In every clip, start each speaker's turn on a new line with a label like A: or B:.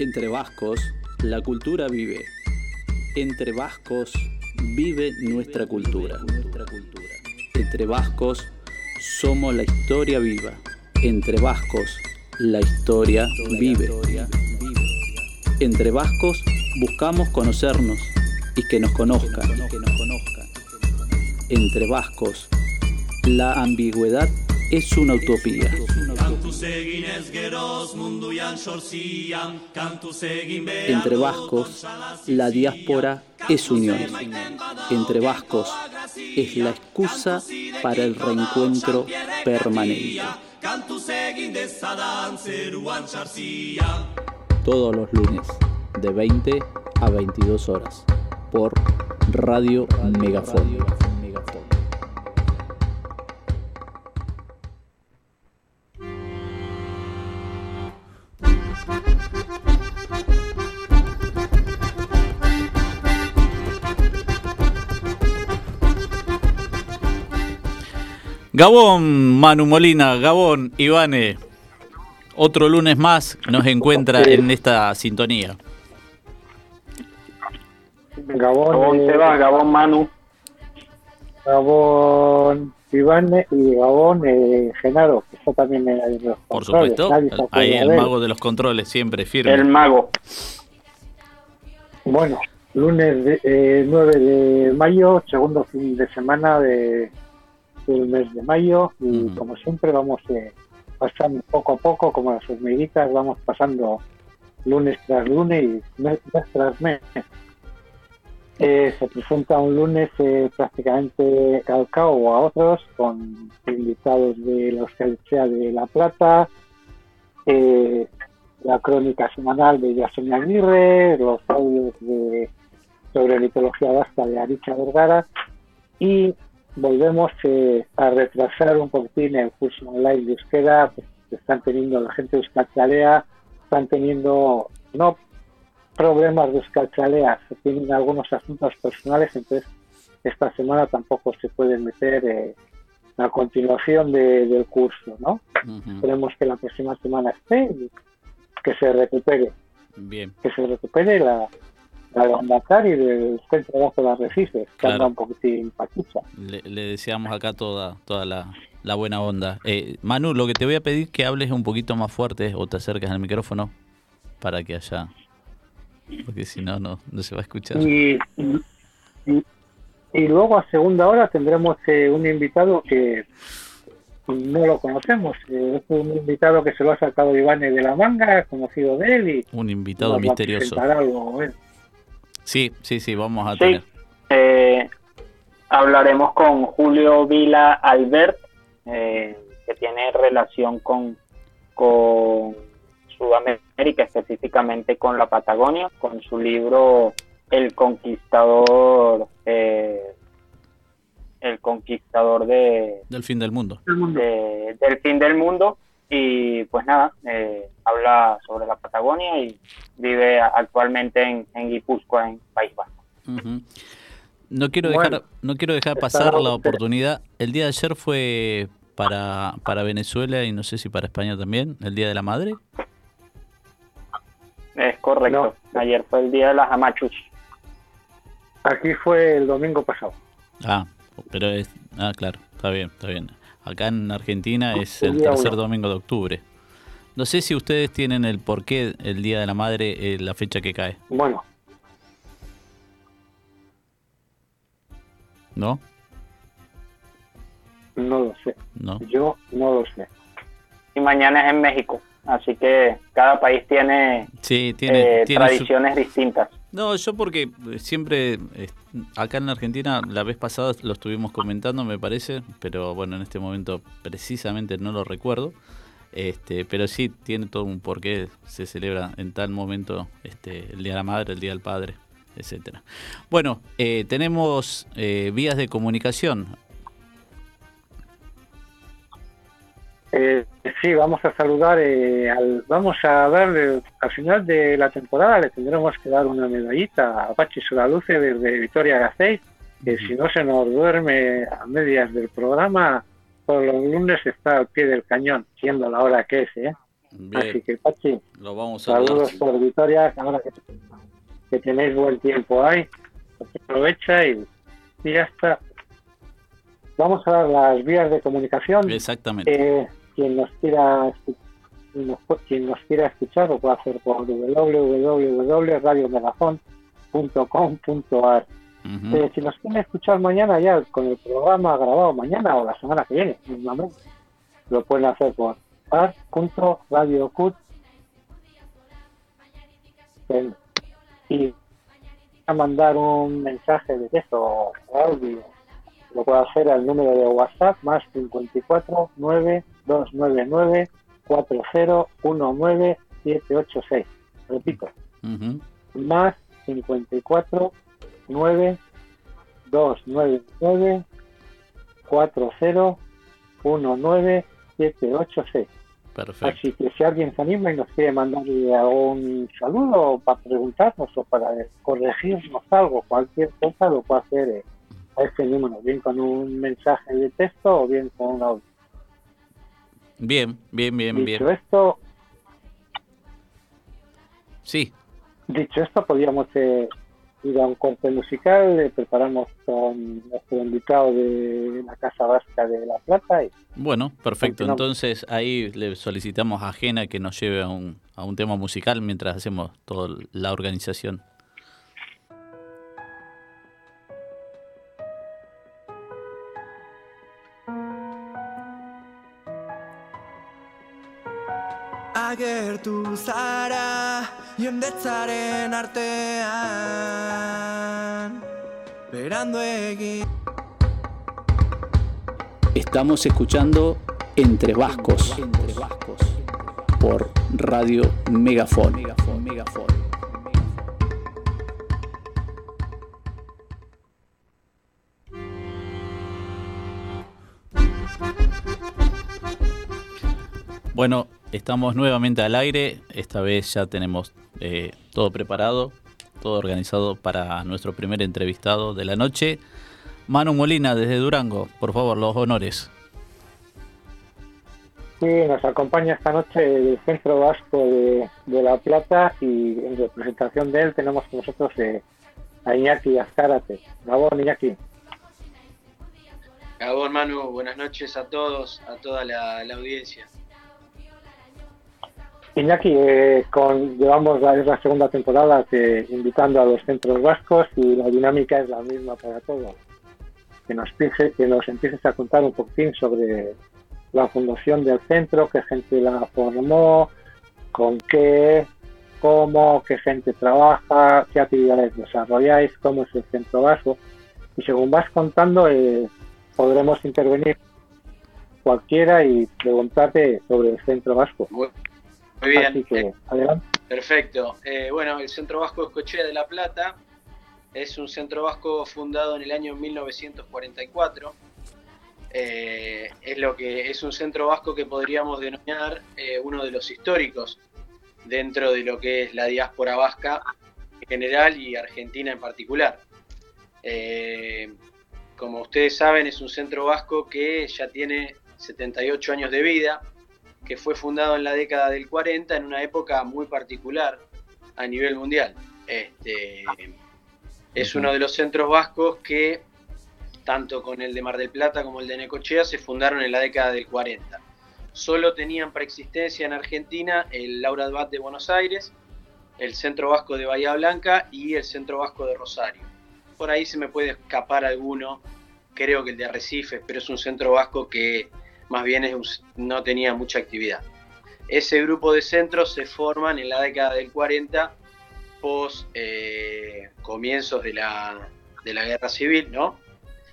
A: Entre vascos, la cultura vive. Entre vascos, vive nuestra cultura. Entre vascos, somos la historia viva. Entre vascos, la historia vive. Entre vascos, buscamos conocernos y que nos conozcan. Entre vascos, la ambigüedad es una utopía. Entre vascos, la diáspora es unión. Entre vascos, es la excusa para el reencuentro permanente. Todos los lunes, de 20 a 22 horas, por Radio Megafon. Gabón, Manu Molina, Gabón, Ivane. Otro lunes más nos encuentra en esta sintonía.
B: Gabón,
C: Gabón
B: eh,
C: se va, Gabón Manu.
B: Gabón Iván y Gabón eh, Genaro, que está también en los
A: Por
B: controles.
A: supuesto, ahí el mago de los controles, siempre firme.
C: El mago.
B: Bueno, lunes de- eh, 9 de mayo, segundo fin de semana de, del mes de mayo y
A: Ujú.
B: como siempre vamos eh, pasando poco a poco, como las hormiguitas, vamos pasando lunes tras lunes y mes tras mes. Eh, se presenta un lunes eh, prácticamente calcao a otros con invitados de la Euskaldea de La Plata, eh, la crónica semanal de Yasenia Aguirre, los audios de, sobre mitología vasca de Aricha Vergara y volvemos eh, a retrasar un poquitín el curso online de euskera pues, que están teniendo la gente de Euskaltzalea, están teniendo no problemas de Euskaltzalea, tienen algunos asuntos personales, entonces esta semana tampoco se pueden meter eh, a continuación de- del curso, ¿no?
A: Ujú,
B: Esperemos que la próxima semana esté y que se recupere,
A: Bien,
B: que se recupere la, la de Andacar y del centro de las Recifes, que
A: Claro.
B: anda un poquitín pachucha.
A: le, le deseamos acá toda, toda la, la buena onda. Eh, Manu, lo que te voy a pedir es que hables un poquito más fuerte o te acerques al micrófono para que haya... Porque si no, no, no se va a escuchar.
B: Y, y, y luego a segunda hora tendremos eh, un invitado que no lo conocemos, eh, es un invitado que se lo ha sacado Iván de la manga, conocido de él y
A: Un invitado misterioso.
B: algo.
A: Sí, sí, sí, vamos a
C: Sí.
A: tener.
C: Eh, hablaremos con Julio Vila Albert, eh, que tiene relación con, con Sudamérica, específicamente con la Patagonia, con su libro El Conquistador, eh, El Conquistador de,
A: Del fin del mundo.
C: de- del fin del mundo. Y pues nada, eh, habla sobre la Patagonia y vive actualmente en, en Guipúzcoa, en País Vasco.
A: Ujú. No quiero
B: Bueno,
A: dejar, no quiero dejar pasar la oportunidad. El día de ayer fue para, para Venezuela y no sé si para España también, el Día de la Madre.
C: Es correcto. Ayer fue el día de las amachus.
B: Aquí fue el domingo pasado.
A: Ah, pero es, ah, claro, está bien, está bien. Acá en Argentina es
B: El
A: tercer domingo de octubre. No sé si ustedes tienen el porqué el Día de la Madre, eh, la fecha que cae,
B: Bueno,
A: ¿no?
B: no lo sé.
A: No.
B: Yo no lo sé.
C: Y mañana es en México. Así que cada país tiene,
A: Sí, tiene,
C: eh,
A: tiene su-
C: tradiciones distintas.
A: No, yo porque eh, siempre, eh, acá en Argentina, la vez pasada lo estuvimos comentando, me parece, pero bueno, en este momento precisamente no lo recuerdo. Este, pero sí tiene todo un porqué se celebra en tal momento este, el Día de la Madre, el Día del Padre, etcétera. Bueno, eh, tenemos eh, vías de comunicación.
B: Eh, sí, vamos a saludar, eh, al, vamos a darle, al final de la temporada le tendremos que dar una medallita a Pachi Solaluce desde Vitoria Gasteiz, que si no se nos duerme a medias del programa, todos los lunes está al pie del cañón, siendo la hora que es, ¿eh? Así que, Pachi,
A: lo vamos a
B: saludos por ahora que, que, tenéis buen tiempo ahí, aprovecha y, ya está. Vamos a dar las vías de comunicación.
A: Exactamente.
B: Eh, quien nos quiera quien nos quiera escuchar lo puede hacer por www.radiomegafon.com.ar eh, si nos quieren escuchar mañana ya con el programa grabado mañana o la semana que viene, lo pueden hacer por art.radiocut y a mandar un mensaje de texto o audio. Lo puede hacer al número de WhatsApp más 54 9 299 4019 786 repito más 54 9 2 9 9 4 0 1 9 7 8 6 Perfecto. Así que si alguien se anima y nos quiere mandarle algún saludo para preguntarnos o para corregirnos algo, cualquier cosa, lo puede hacer eh, a este número, bien con un mensaje de texto o bien con un audio.
A: Bien, bien, bien,
B: Dicho
A: bien.
B: esto.
A: Sí.
B: Dicho esto, podríamos eh, ir a un corte musical, le preparamos con nuestro invitado de la Casa Vasca de La Plata. Y
A: bueno, perfecto. Entonces ahí le solicitamos a Jena que nos lleve a un, a un tema musical mientras hacemos toda la organización.
D: Agertu zara jendetzaren artean berando egin
A: Estamos escuchando Entre Vascos, Entre Vascos por Radio Megafon. Megafon, Megafon. Bueno, Estamos nuevamente al aire, esta vez ya tenemos eh, todo preparado, todo organizado para nuestro primer entrevistado de la noche. Manu Molina desde Durango, por favor, los honores.
B: Sí, nos acompaña esta noche el Centro Vasco de, La Plata y en representación de él tenemos con nosotros eh, a Iñaki Azcárate. Gabón, Iñaki.
E: Gabón, Manu, buenas noches a todos, a toda la audiencia.
B: Iñaki, eh, con, llevamos la, es la segunda temporada que, invitando a los centros vascos y la dinámica es la misma para todos. Que nos, que nos empieces a contar un poquitín sobre la fundación del centro, qué gente la formó, con qué, cómo, qué gente trabaja, qué actividades desarrolláis, cómo es el centro vasco. Y según vas contando, eh, podremos intervenir cualquiera y preguntarte sobre el centro vasco.
E: Muy bien. Eh, perfecto. Eh, bueno, el Centro Vasco Escochea de La Plata es un centro vasco fundado en el año 1944. Eh, es lo que es un centro vasco que podríamos denominar uno de los históricos dentro de lo que es la diáspora vasca en general y Argentina en particular. como ustedes saben, es un centro vasco que ya tiene 78 años de vida, que fue fundado en la década del 40 en una época muy particular a nivel mundial. Este, es uno de los centros vascos que, tanto con el de Mar del Plata como el de Necochea, se fundaron en la década del 40. Solo tenían preexistencia en Argentina el Laura Bat de Buenos Aires, el Centro Vasco de Bahía Blanca y el Centro Vasco de Rosario. Por ahí se me puede escapar alguno, creo que el de Arrecife, pero es un centro vasco que más bien no tenía mucha actividad. Ese grupo de centros se forman en la década del 40, pos eh, comienzos de la, guerra civil, ¿no?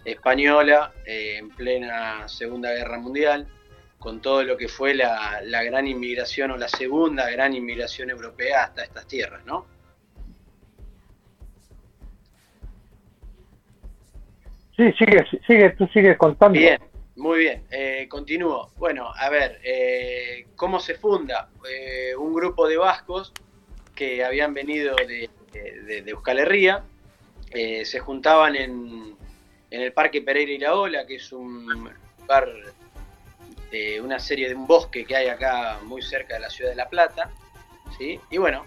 E: Española, eh, en plena Segunda Guerra Mundial, con todo lo que fue la, gran inmigración o la segunda gran inmigración europea hasta estas tierras, ¿no?
B: Sí, sigue, sigue, tú sigues contando.
E: Bien, muy bien, eh, continúo. Bueno, a ver, eh, ¿cómo se funda? Eh, un grupo de vascos que habían venido de, Euskal Herria, se juntaban en, el Parque Pereira Iraola, que es un lugar de una serie de un bosque que hay acá muy cerca de la ciudad de La Plata. ¿sí? Y bueno,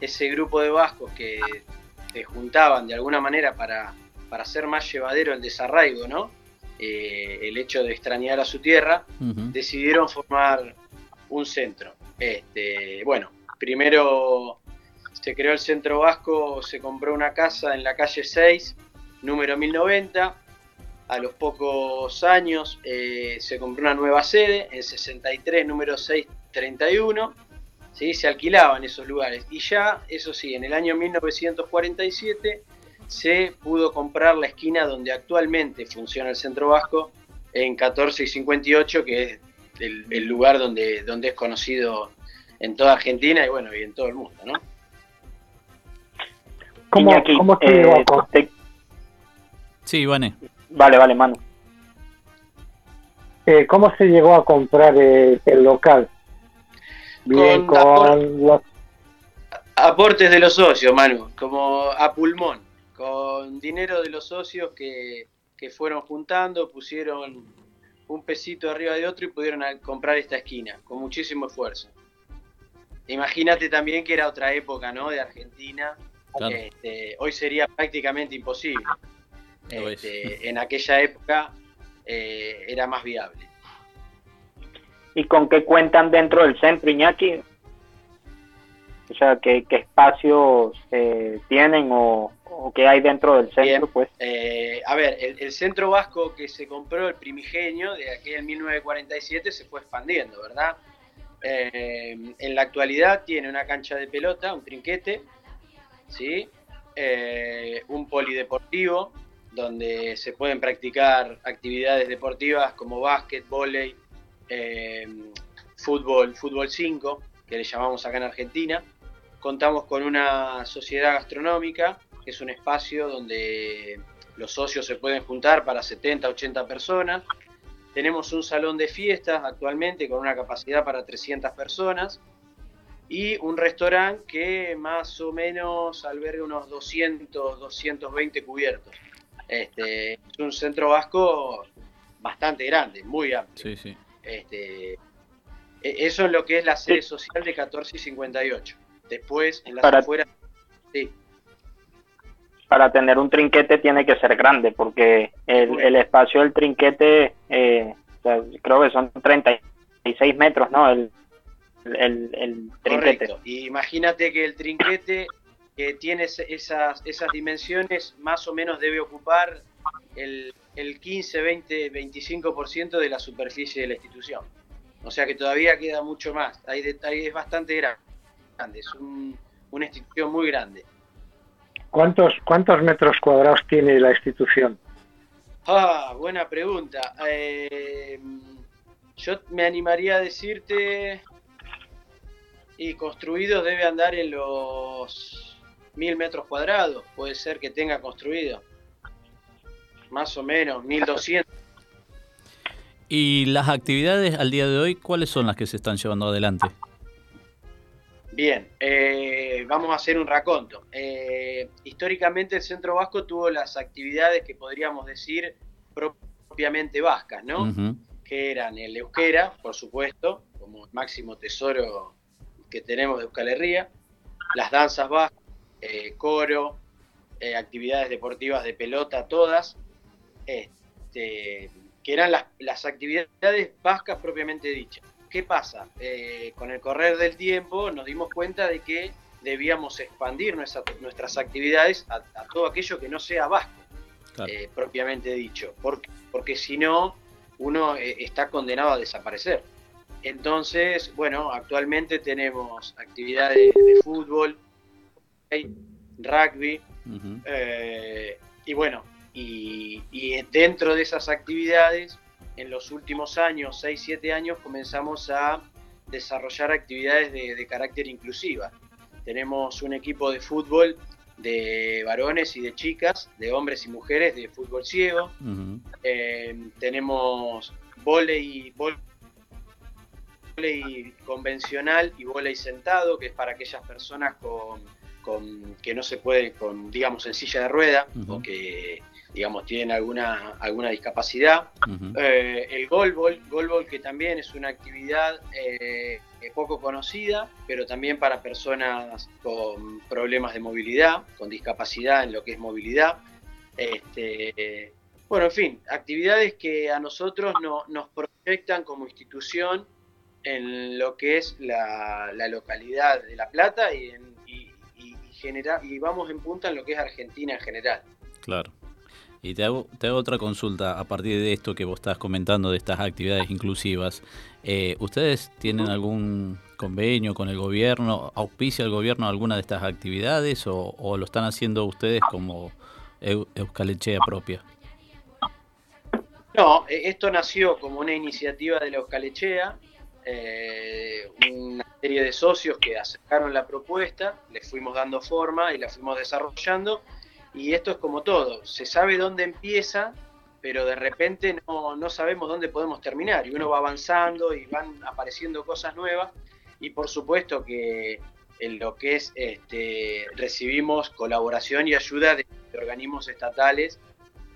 E: ese grupo de vascos que se juntaban de alguna manera para, para hacer más llevadero el desarraigo, ¿no? Eh, el hecho de extrañar a su tierra, decidieron formar un centro. Este, bueno, primero se creó el centro vasco, se compró una casa en la calle 6, número 1090. A los pocos años eh, se compró una nueva sede, en 63, número 631. ¿sí? Se alquilaban esos lugares. Y ya, eso sí, en el año 1947 se pudo comprar la esquina donde actualmente funciona el centro vasco, en 14 y 58, que es el, el lugar donde, donde es conocido en toda Argentina y bueno, y en todo el mundo, ¿no?
B: ¿Cómo,
C: Iñaki,
B: cómo se
C: eh,
B: llegó a co-
C: te-
A: Sí, Ivane.
C: Vale, vale, Manu.
B: eh, ¿Cómo se llegó a comprar eh, el local? Bien,
E: Con
B: con, los...
E: Aportes de los socios, Manu, como a pulmón, con dinero de los socios que, que fueron juntando, pusieron un pesito arriba de otro y pudieron comprar esta esquina, con muchísimo esfuerzo. Imagínate también que era otra época, ¿no? De Argentina.
A: Claro.
E: Este, hoy sería prácticamente imposible. Este, en aquella época eh, era más viable.
C: ¿Y con qué cuentan dentro del centro, Iñaki? O sea, ¿qué, qué espacios eh, tienen o, o qué hay dentro del centro?
E: Bien.
C: Pues
E: Eh, a ver, el, el centro vasco que se compró, el primigenio, de aquel 1947, se fue expandiendo, ¿verdad? Eh, en la actualidad tiene una cancha de pelota, un trinquete, ¿sí? Eh, un polideportivo, donde se pueden practicar actividades deportivas como básquet, vóley, eh, fútbol, fútbol 5, que le llamamos acá en Argentina. Contamos con una sociedad gastronómica, es un espacio donde los socios se pueden juntar para 70, 80 personas. Tenemos un salón de fiestas actualmente con una capacidad para 300 personas y un restaurante que más o menos alberga unos 200, 220 cubiertos. Este, es un centro vasco bastante grande, muy amplio.
A: Sí, sí.
E: Este, e- eso es lo que es la sede social de 14 y 58. Después, en las
C: Para-
E: afueras, sí,
C: para tener un trinquete tiene que ser grande porque el, el espacio del trinquete eh, o sea, creo que son 36 metros, ¿no? El, el, el trinquete.
E: Correcto. Y imagínate que el trinquete que tiene esas, esas dimensiones más o menos debe ocupar el, el 15, 20, 25% de la superficie de la institución. O sea que todavía queda mucho más. Hay de- hay- es bastante grande. Es un- una institución muy grande.
B: ¿Cuántos, ¿Cuántos metros cuadrados tiene la institución?
E: Ah, buena pregunta. Eh, yo me animaría a decirte, y construido debe andar en los mil metros cuadrados, puede ser que tenga construido. Más o menos, 1200.
A: ¿Y las actividades al día de hoy, cuáles son las que se están llevando adelante?
E: Bien, eh, vamos a hacer un raconto. Eh, históricamente el Centro Vasco tuvo las actividades que podríamos decir propiamente vascas, ¿no? Que eran el euskera, por supuesto, como el máximo tesoro que tenemos de Euskal Herria, las danzas vascas, eh, coro, eh, actividades deportivas de pelota, todas, este, que eran las, las actividades vascas propiamente dichas. ¿Qué pasa? Eh, con el correr del tiempo nos dimos cuenta de que debíamos expandir nuestra- nuestras actividades a, a todo aquello que no sea vasco
A: Claro.
E: eh, propiamente dicho, porque, porque si no, uno eh, está condenado a desaparecer. Entonces, bueno, actualmente tenemos actividades de fútbol, rugby, eh, y bueno, y, y dentro de esas actividades, en los últimos años, 6, 7 años, comenzamos a desarrollar actividades de, de carácter inclusiva. Tenemos un equipo de fútbol de varones y de chicas, de hombres y mujeres de fútbol ciego. Eh, tenemos volei, vol- volei convencional y volei sentado, que es para aquellas personas con, con- que no se puede, con digamos en silla de rueda o que digamos, tienen alguna, alguna discapacidad. Eh, el golbol, golbol que también es una actividad eh, poco conocida, pero también para personas con problemas de movilidad, con discapacidad en lo que es movilidad. Este, bueno, en fin, actividades que a nosotros no, nos proyectan como institución en lo que es la, localidad de La Plata y, y, y vamos en punta en lo que es Argentina en general.
A: Claro. Y te hago, te hago otra consulta a partir de esto que vos estás comentando de estas actividades inclusivas. Eh, ¿Ustedes tienen algún convenio con el gobierno? ¿Auspicia el gobierno alguna de estas actividades o, lo están haciendo ustedes como Euskalechea propia?
E: No, e, esto nació como una iniciativa de la Euskalechea, eh, una serie de socios que acercaron la propuesta, le fuimos dando forma y la fuimos desarrollando y esto es como todo, se sabe dónde empieza, pero de repente no, no sabemos dónde podemos terminar. Y uno va avanzando y van apareciendo cosas nuevas. Y por supuesto que en lo que es, este, recibimos colaboración y ayuda de, organismos estatales.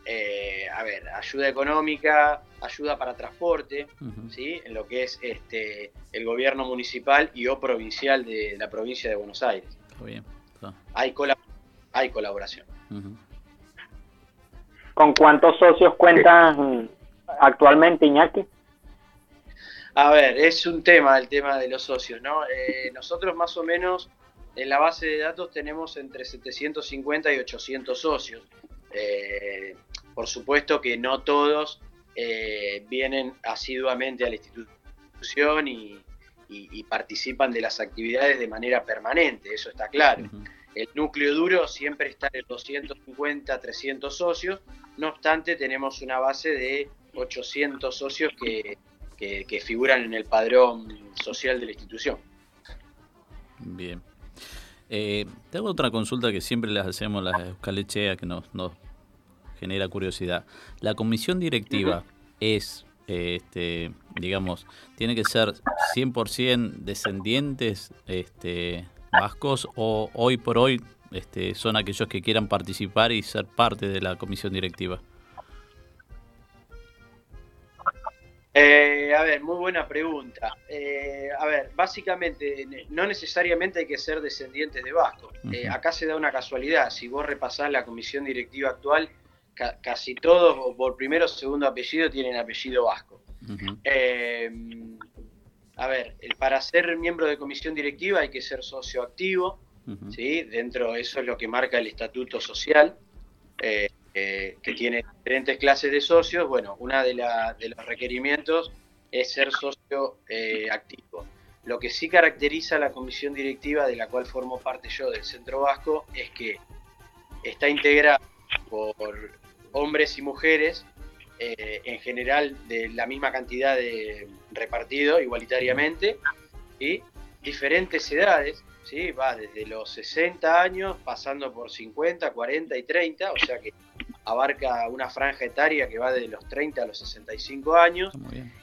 E: Eh, a ver, ayuda económica, ayuda para transporte, ¿sí? en lo que es este, el gobierno municipal y o provincial de la provincia de Buenos Aires. Bien, hay, hay colaboración.
C: ¿Con cuántos socios cuentan actualmente, Iñaki?
E: A ver, es un tema el tema de los socios, ¿no? Eh, nosotros más o menos en la base de datos tenemos entre 750 y 800 socios. Eh, por supuesto que no todos eh, vienen asiduamente a la institución y, participan de las actividades de manera permanente, eso está claro. El núcleo duro siempre está en 250, 300 socios, no obstante tenemos una base de 800 socios que, figuran en el padrón social de la institución.
A: Bien. Eh, tengo otra consulta que siempre les hacemos las Euskalechea que nos, genera curiosidad. La comisión directiva es, este, digamos, tiene que ser 100% descendientes este, vascos o hoy por hoy este, son aquellos que quieran participar y ser parte de la comisión directiva?
E: Eh, a ver, muy buena pregunta. Eh, a ver, básicamente, no necesariamente hay que ser descendientes de vascos. Eh, acá se da una casualidad. Si vos repasás la comisión directiva actual, casi todos, por primero o segundo apellido, tienen apellido vasco. A ver, para ser miembro de comisión directiva hay que ser socio activo, ¿sí? Dentro de eso es lo que marca el estatuto social, eh, eh, que tiene diferentes clases de socios. Bueno, una de, de los requerimientos es ser socio eh, activo. Lo que sí caracteriza a la comisión directiva de la cual formo parte yo del Centro Vasco es que está integrada por hombres y mujeres eh, en general de la misma cantidad de repartido igualitariamente y diferentes edades, ¿sí? va desde los 60 años pasando por 50, 40 y 30, o sea que abarca una franja etaria que va desde los 30 a los 65 años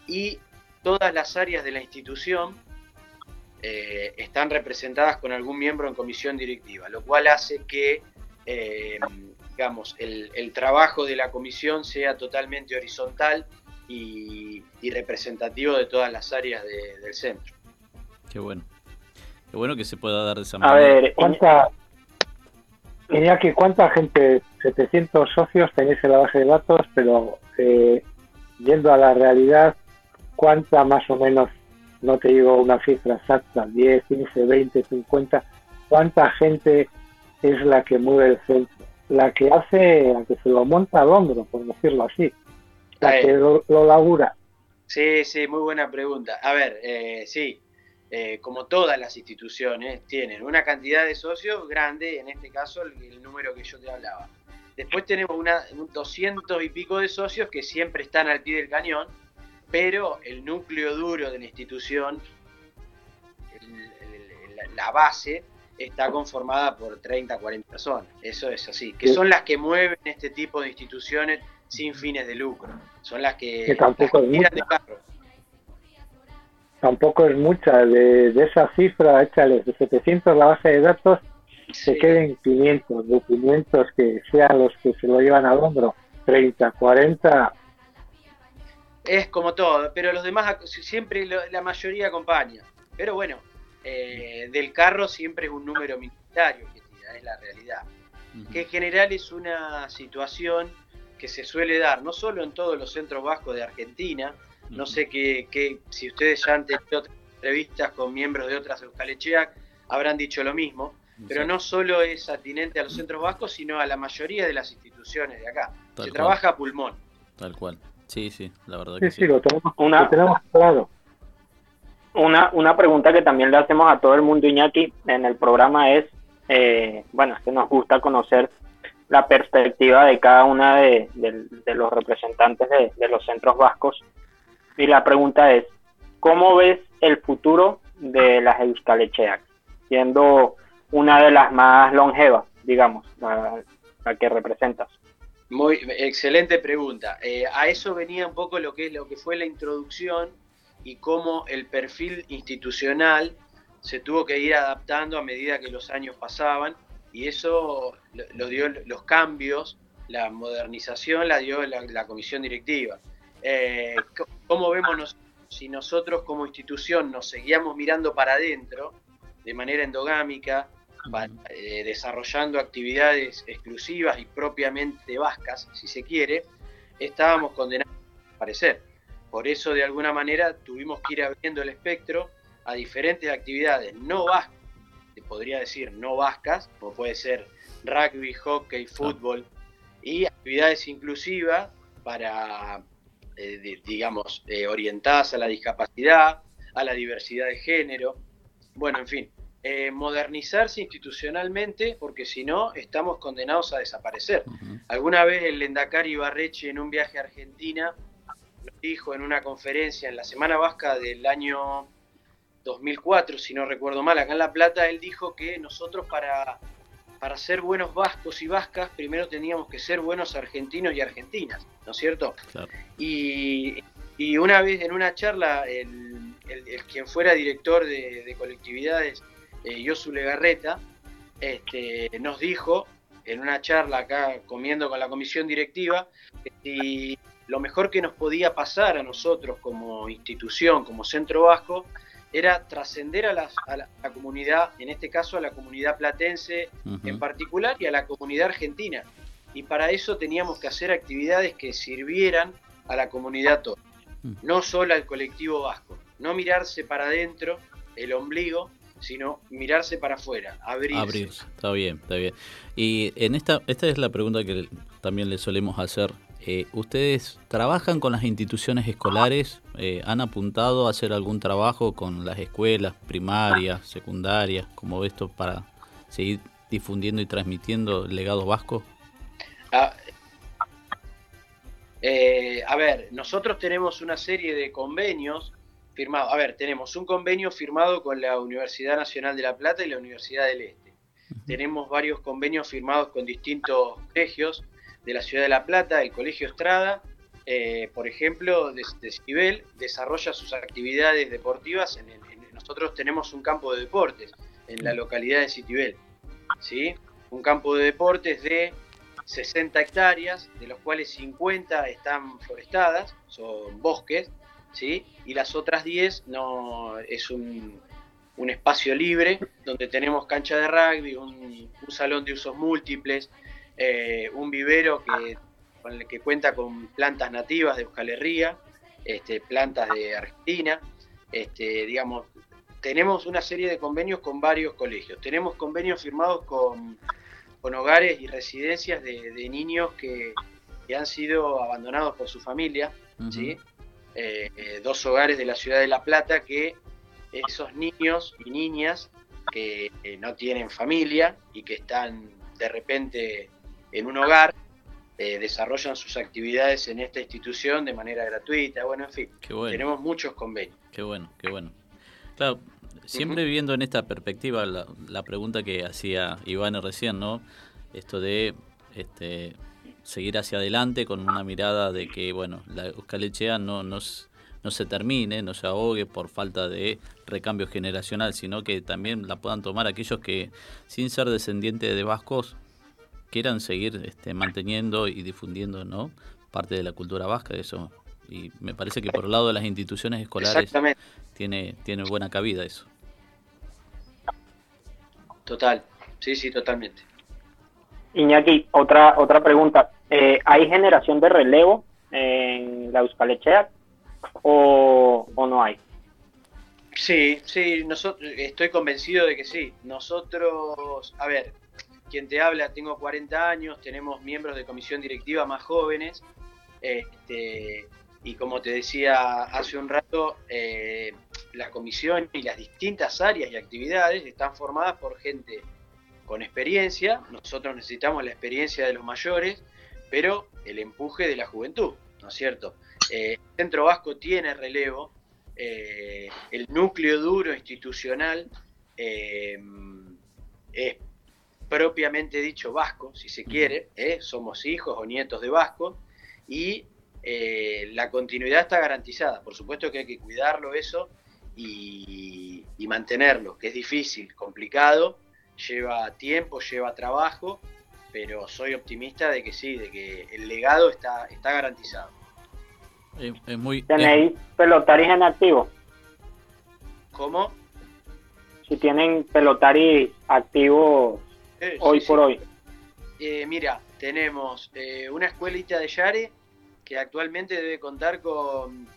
E: y todas las áreas de la institución eh, están representadas con algún miembro en comisión directiva, lo cual hace que eh, digamos, el, trabajo de la comisión sea totalmente horizontal y, representativo de todas las áreas del centro.
A: Qué bueno. Qué bueno que se pueda dar de esa
B: manera. A ver, ¿cuánta, que ¿cuánta gente, 700 socios tenéis en la base de datos, pero eh, yendo a la realidad, ¿cuánta más o menos, no te digo una cifra exacta, 10, 15, 20, 50, cuánta gente es la que mueve el centro? La que hace, la que se lo monta al hombro, por decirlo así, la que lo, labura.
E: Sí, sí, muy buena pregunta. A ver, eh, sí, eh, como todas las instituciones, tienen una cantidad de socios grande, en este caso el, número que yo te hablaba. Después tenemos una, un 200 y pico de socios que siempre están al pie del cañón, pero el núcleo duro de la institución, la base, está conformada por 30, 40 personas. Eso es así. Que son las que mueven este tipo de instituciones sin fines de lucro. Son las que,
B: tampoco es mucha. Tampoco es mucha. De, esa cifra, échales de 700 la base de datos, se queden 500, de 500 que sean los que se lo llevan al hombro. 30, 40.
E: Es como todo, pero los demás siempre la mayoría acompaña. Pero bueno, eh, del carro siempre es un número minoritario que tira, es la realidad. Que en general es una situación que se suele dar no solo en todos los centros vascos de Argentina, no sé qué, si ustedes ya han tenido otras entrevistas con miembros de otras Euskalecheac, habrán dicho lo mismo, pero no solo es atinente a los centros vascos, sino a la mayoría de las instituciones de acá. se trabaja a pulmón.
A: Tal cual. Sí, sí, la verdad
B: que sí. sí. lo tenemos, una, claro.
C: Una, una pregunta que también le hacemos a todo el mundo, Iñaki, en el programa es, eh, bueno, es que nos gusta conocer la perspectiva de cada una de, los representantes de, los centros vascos. Y la pregunta es, ¿cómo ves el futuro de las Euskalecheac? Siendo una de las más longevas, digamos, la, que representas.
E: Muy excelente pregunta. Eh, a eso venía un poco lo que es lo que fue la introducción y cómo el perfil institucional se tuvo que ir adaptando a medida que los años pasaban y eso lo, dio los cambios, la modernización la dio la, comisión directiva. Eh, ¿Cómo vemos si nosotros como institución nos seguíamos mirando para adentro de manera endogámica, eh, desarrollando actividades exclusivas y propiamente vascas, si se quiere, estábamos condenados a desaparecer. Por eso, de alguna manera, tuvimos que ir abriendo el espectro a diferentes actividades no vascas podría decir no vascas, como puede ser rugby, hockey, fútbol, y actividades inclusivas para, eh, digamos, eh, orientadas a la discapacidad, a la diversidad de género. Bueno, en fin, eh, modernizarse institucionalmente, porque si no, estamos condenados a desaparecer. Alguna vez el Lendakari Ibarreche en un viaje a Argentina dijo en una conferencia en la Semana Vasca del año 2004, si no recuerdo mal, acá en La Plata, él dijo que nosotros para, para ser buenos vascos y vascas, primero teníamos que ser buenos argentinos y argentinas, ¿no es cierto? Y, una vez en una charla, el, quien fuera director de, colectividades, eh, Yosu Legarreta, este, nos dijo en una charla acá comiendo con la comisión directiva, que lo mejor que nos podía pasar a nosotros como institución, como centro vasco, era trascender a, la, comunidad, en este caso a la comunidad platense en particular y a la comunidad argentina. Y para eso teníamos que hacer actividades que sirvieran a la comunidad toda, no solo al colectivo vasco, no mirarse para adentro, el ombligo, sino mirarse para afuera, abrirse. Abrirse,
A: está bien, está bien. Y en esta, esta es la pregunta que también le solemos hacer eh, ¿Ustedes trabajan con las instituciones escolares? Eh, ¿Han apuntado a hacer algún trabajo con las escuelas primarias, secundarias, como esto, para seguir difundiendo y transmitiendo el legado vasco?
E: Ah, eh, a ver, nosotros tenemos una serie de convenios firmados. A ver, tenemos un convenio firmado con la Universidad Nacional de La Plata y la Universidad del Este. Tenemos varios convenios firmados con distintos colegios de la ciudad de La Plata, el Colegio Estrada, eh, por ejemplo, de, de, desarrolla sus actividades deportivas. En, nosotros tenemos un campo de deportes en la localidad de Citibel, ¿sí? un campo de deportes de 60 hectáreas, de los cuales 50 están forestadas, son bosques, ¿sí? y las otras 10 no, es un, espacio libre donde tenemos cancha de rugby, un salón de usos múltiples, eh, un vivero que, con el que cuenta con plantas nativas de Euskal Herria, este, plantas de Argentina, este, digamos, tenemos una serie de convenios con varios colegios, tenemos convenios firmados con, hogares y residencias de, niños que, han sido abandonados por su familia, ¿sí? Eh, eh, dos hogares de la ciudad de La Plata que esos niños y niñas que no tienen familia y que están de repente en un hogar, eh, desarrollan sus actividades en esta institución de manera gratuita. Bueno, en fin, tenemos muchos convenios.
A: Qué bueno, qué bueno. Claro, siempre viendo en esta perspectiva la, pregunta que hacía Iván recién, ¿no? Esto de este, seguir hacia adelante con una mirada de que, bueno, la Euskalechea no, no, no se termine, no se ahogue por falta de recambio generacional, sino que también la puedan tomar aquellos que, sin ser descendientes de vascos, quieran seguir este, manteniendo y difundiendo no parte de la cultura vasca eso. Y me parece que por el lado de las instituciones escolares tiene tiene buena cabida eso.
E: Total. Sí sí totalmente.
C: Iñaki otra otra pregunta. Eh, hay generación de relevo en la Euskalechea o, o no hay
E: Sí, sí, nosotros, estoy convencido de que sí. Nosotros, a ver, quien te habla, tengo 40 años, tenemos miembros de comisión directiva más jóvenes, este, y como te decía hace un rato, eh, la comisión y las distintas áreas y actividades están formadas por gente con experiencia, nosotros necesitamos la experiencia de los mayores, pero el empuje de la juventud, ¿no es cierto? Eh, el Centro Vasco tiene relevo, eh, el núcleo duro institucional eh, es propiamente dicho vasco, si se quiere, ¿eh? somos hijos o nietos de vasco, y la continuidad está garantizada. Por supuesto que hay que cuidarlo eso y, mantenerlo, que es difícil, complicado, lleva tiempo, lleva trabajo, pero soy optimista de que sí, de que el legado está, está garantizado.
A: Es, muy,
C: ¿Tenéis pelotaris en activo?
E: ¿Cómo?
C: Si tienen pelotaris activos hoy por hoy.
E: Eh, mira, tenemos eh, una escuelita de Yare que actualmente debe contar con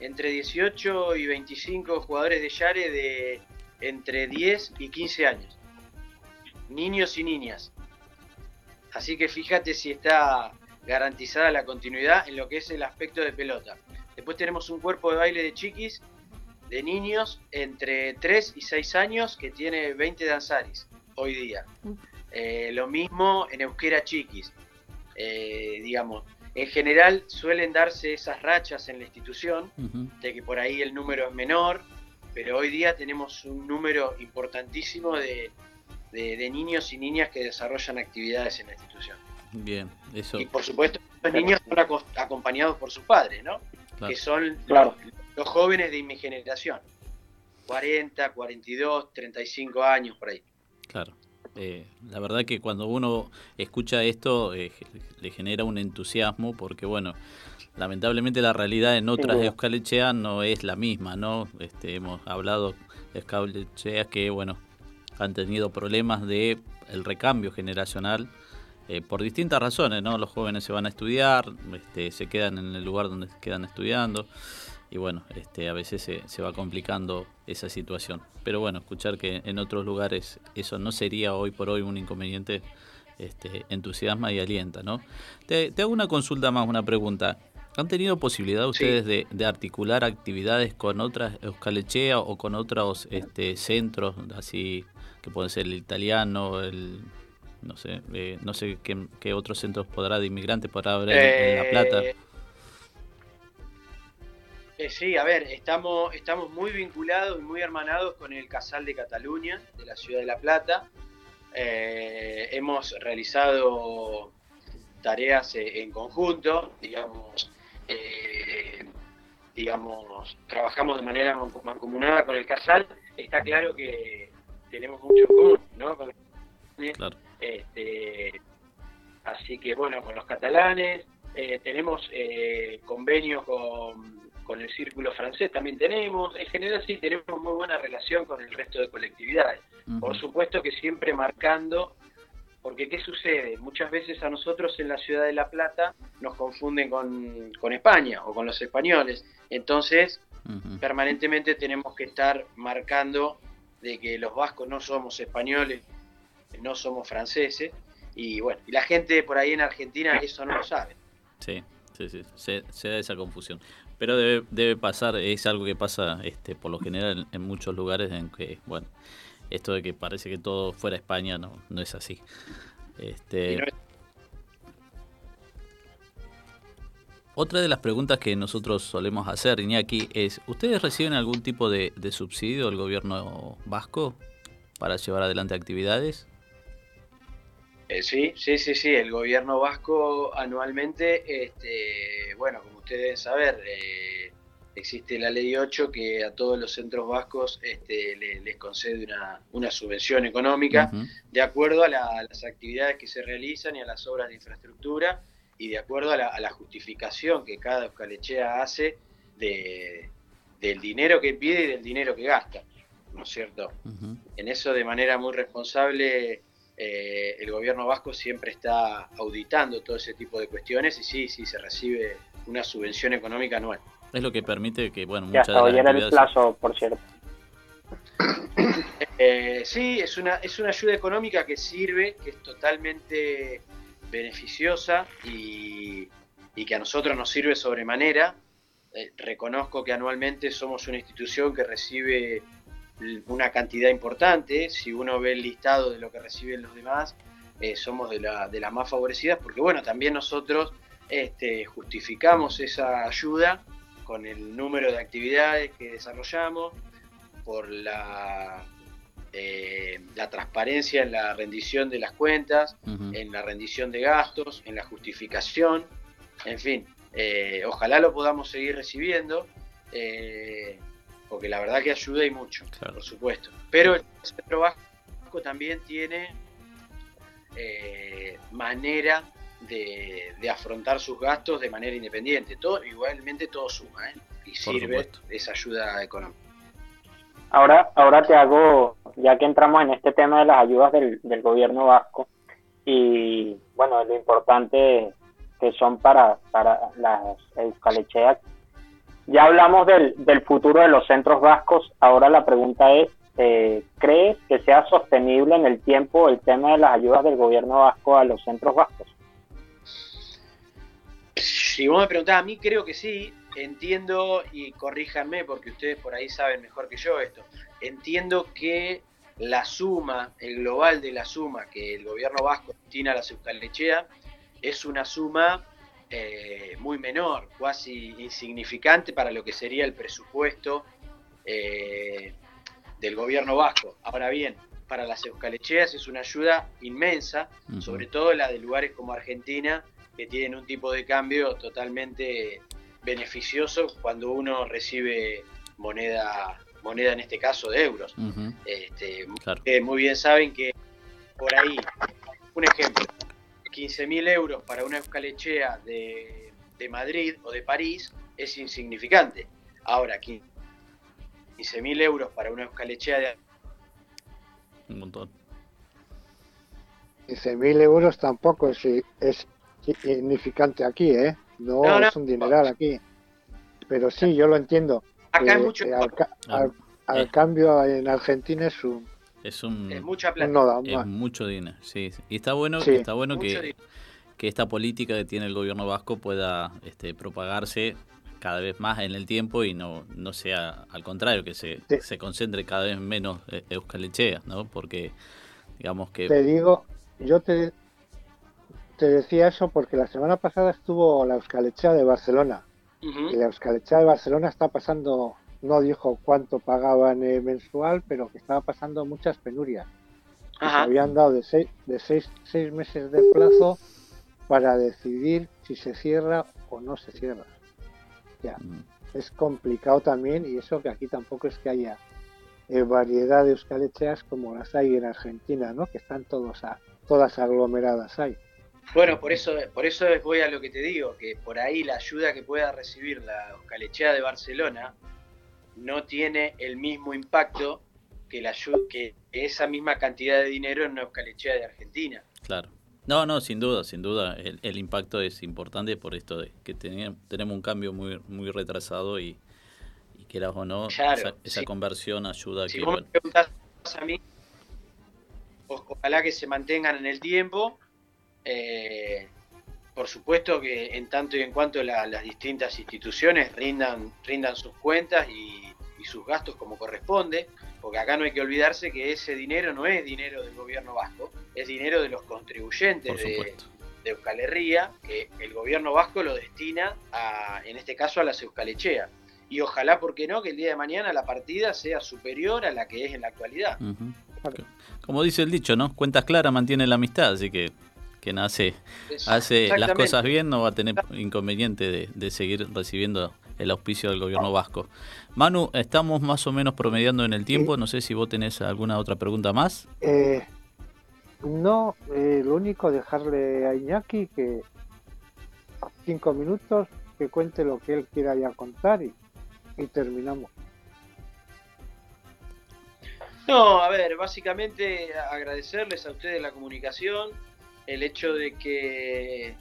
E: entre 18 y 25 jugadores de Yare de entre 10 y 15 años. Niños y niñas. Así que fíjate si está garantizada la continuidad en lo que es el aspecto de pelota. Después tenemos un cuerpo de baile de chiquis, de niños entre 3 y 6 años, que tiene 20 danzaris hoy día. Eh, lo mismo en Euskera Chiquis. Eh, digamos, en general suelen darse esas rachas en la institución, de que por ahí el número es menor, pero hoy día tenemos un número importantísimo de niños y niñas que desarrollan actividades en la institución.
A: Bien, eso.
E: Y por supuesto, los niños son acompañados por sus padres, ¿no? Que son los, jóvenes de mi generación. 40, 42, 35 años por ahí.
A: Claro. Eh, la verdad que cuando uno escucha esto eh, le genera un entusiasmo porque bueno, lamentablemente la realidad en otras de Euskalechea no es la misma, ¿no? Este, hemos hablado de Euskalechea que bueno, han tenido problemas de el recambio generacional eh, por distintas razones, ¿no? Los jóvenes se van a estudiar, este, se quedan en el lugar donde quedan estudiando y bueno, este, a veces se, se, va complicando esa situación. Pero bueno, escuchar que en otros lugares eso no sería hoy por hoy un inconveniente, este, entusiasma y alienta, ¿no? Te, hago una consulta más, una pregunta. ¿Han tenido posibilidad ustedes de, de, articular actividades con otras Euskalechea o con otros este, centros, así que pueden ser el italiano, el no sé, eh, no sé qué, otros centros podrá de inmigrantes podrá haber en, La Plata. Eh,
E: eh, sí, a ver, estamos, estamos muy vinculados y muy hermanados con el Casal de Cataluña, de la ciudad de La Plata. hemos realizado tareas en conjunto, digamos, digamos, trabajamos de manera mancomunada con el Casal. Está claro que tenemos mucho en común, ¿no? Con claro. Este, así que bueno, con los catalanes, eh, tenemos eh, convenios con, el círculo francés, también tenemos, en general sí tenemos muy buena relación con el resto de colectividades. Por supuesto que siempre marcando, porque ¿qué sucede? Muchas veces a nosotros en la ciudad de La Plata nos confunden con, con España o con los españoles. Entonces, permanentemente tenemos que estar marcando de que los vascos no somos españoles no somos franceses, y bueno, y la gente por ahí en Argentina eso no lo sabe.
A: Sí, sí, sí, se, da esa confusión. Pero debe, debe pasar, es algo que pasa este, por lo general en, muchos lugares en que, bueno, esto de que parece que todo fuera España no, no es así. Este, Otra de las preguntas que nosotros solemos hacer, Iñaki, es, ¿ustedes reciben algún tipo de, de subsidio del gobierno vasco para llevar adelante actividades?
E: Eh, sí, sí, sí, sí. El gobierno vasco anualmente, este, bueno, como ustedes deben saber, eh, existe la ley 8 que a todos los centros vascos este, les concede una, una, subvención económica de acuerdo a, las actividades que se realizan y a las obras de infraestructura y de acuerdo a la, justificación que cada Euskalechea hace de, del dinero que pide y del dinero que gasta, ¿no es cierto? En eso de manera muy responsable eh, el gobierno vasco siempre está auditando todo ese tipo de cuestiones y sí, sí, se recibe una subvención económica anual.
A: Es lo que permite que, bueno,
C: muchas hasta hoy era el plazo, por cierto.
E: Eh, sí, es una, es una ayuda económica que sirve, que es totalmente beneficiosa y, que a nosotros nos sirve sobremanera. Eh, reconozco que anualmente somos una institución que recibe una cantidad importante. Si uno ve el listado de lo que reciben los demás, eh, somos de, la, de las más favorecidas, porque bueno, también nosotros este, justificamos esa ayuda con el número de actividades que desarrollamos, por la, eh, la transparencia en la rendición de las cuentas, en la rendición de gastos, en la justificación, en fin, eh, ojalá lo podamos seguir recibiendo, eh, porque la verdad que ayuda y mucho, por supuesto. Pero el centro vasco también tiene manera de, afrontar sus gastos de manera independiente. Todo, igualmente todo suma, ¿eh? Y sirve esa ayuda económica.
C: Ahora, ahora te hago, ya que entramos en este tema de las ayudas del, gobierno vasco, y bueno, lo importante que son para, para las euskalecheas. Ya hablamos del, futuro de los centros vascos, ahora la pregunta es, eh, ¿crees que sea sostenible en el tiempo el tema de las ayudas del gobierno vasco a los centros vascos?
E: Si vos me preguntás a mí, creo que sí. Entiendo, y corríjanme porque ustedes por ahí saben mejor que yo esto, entiendo que la suma, el global de la suma que el gobierno vasco destina a la Lechea es una suma eh, muy menor, casi insignificante para lo que sería el presupuesto eh, del gobierno vasco. Ahora bien, para las Euskallecheas es una ayuda inmensa, sobre todo la de lugares como Argentina, que tienen un tipo de cambio totalmente beneficioso cuando uno recibe moneda, moneda en este caso de euros. este, muy bien saben que por ahí, un ejemplo, 15.000 euros para una escalechea de, de Madrid o de París es insignificante. Ahora, 15.000 euros para una escalechea de...
A: Un montón.
B: 15.000 euros tampoco es, es significante aquí, ¿eh? No, es un dineral aquí. Pero sí, yo lo entiendo.
E: Acá hay mucho.
B: al, al, cambio en Argentina es un.
A: Es un.
E: Es mucha plata.
A: es mucho dinero, sí, Y está bueno, está bueno que, que esta política que tiene el gobierno vasco pueda este, propagarse cada vez más en el tiempo y no, no sea al contrario, que se, se concentre cada vez menos eh, Euskalechea, ¿no? Porque, digamos que...
B: Te digo, yo te, te decía eso porque la semana pasada estuvo la Euskalechea de Barcelona. Y la Euskalechea de Barcelona está pasando, no dijo cuánto pagaban eh, mensual, pero que estaba pasando muchas penurias. habían dado de, seis, de seis, seis meses de plazo para decidir si se cierra o no se cierra. Ya. Mm. Es complicado también y eso que aquí tampoco es que haya eh, variedad de euskalecheas como las hay en Argentina, ¿no? Que están todos a, todas aglomeradas ahí.
E: Bueno, por eso, por eso voy a lo que te digo, que por ahí la ayuda que pueda recibir la Oscalechea de Barcelona no tiene el mismo impacto que, la, que esa misma cantidad de dinero en una Oscalechea de Argentina.
A: Claro. No, no, sin duda, sin duda. El, impacto es importante por esto de que tenemos un cambio muy, muy retrasado y, y quieras o no, esa, conversión ayuda a
E: si Vos me preguntás a mí, ojalá que se mantengan en el tiempo eh, por supuesto que en tanto y en cuanto las distintas instituciones rindan, rindan sus cuentas y, sus gastos como corresponde, porque acá no hay que olvidarse que ese dinero no es dinero del gobierno vasco, es dinero de los contribuyentes de, de, Euskal Herria, que el gobierno vasco lo destina a, en este caso a las Euskalechea. Y ojalá, ¿por qué no?, que el día de mañana la partida sea superior a la que es en la actualidad.
A: Como dice el dicho, ¿no? Cuentas claras mantienen la amistad, así que hace, hace las cosas bien, no va a tener inconveniente de, seguir recibiendo el auspicio del gobierno vasco. Manu, estamos más o menos promediando en el tiempo, no sé si vos tenés alguna otra pregunta más.
B: Eh, no, eh, lo único dejarle a Iñaki que cinco minutos que cuente lo que él quiera ya contar y, y terminamos.
E: No, a ver, básicamente agradecerles a ustedes la comunicación, el hecho de que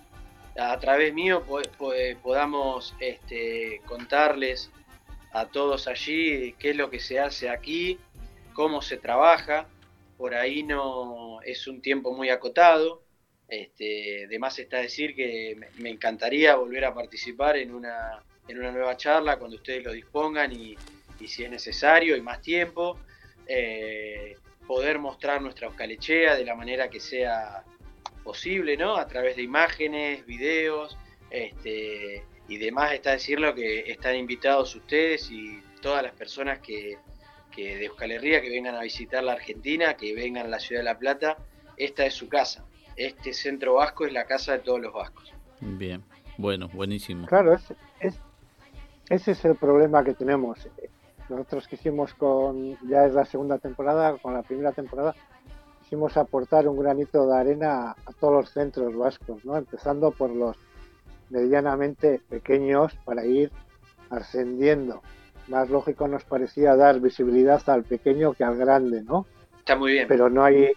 E: a través mío po- podamos este, contarles a todos allí qué es lo que se hace aquí, cómo se trabaja. Por ahí no es un tiempo muy acotado. Este, de más está decir que me, encantaría volver a participar en una, en una nueva charla cuando ustedes lo dispongan y, si es necesario y más tiempo. eh, poder mostrar nuestra Euskalechea de la manera que sea posible, ¿no? A través de imágenes, videos, este, y demás está decirlo que están invitados ustedes y todas las personas que, que de Euskal Herria que vengan a visitar la Argentina, que vengan a la ciudad de La Plata, esta es su casa. Este centro vasco es la casa de todos los vascos.
A: Bien, bueno, buenísimo.
B: Claro, es, es- ese es el problema que tenemos. Nosotros quisimos con, ya es la segunda temporada, con la primera temporada, quisimos aportar un granito de arena a todos los centros vascos, ¿no? Empezando por los medianamente pequeños para ir ascendiendo. Más lógico nos parecía dar visibilidad al pequeño que al grande, ¿no?
E: Está muy bien.
B: pero no hay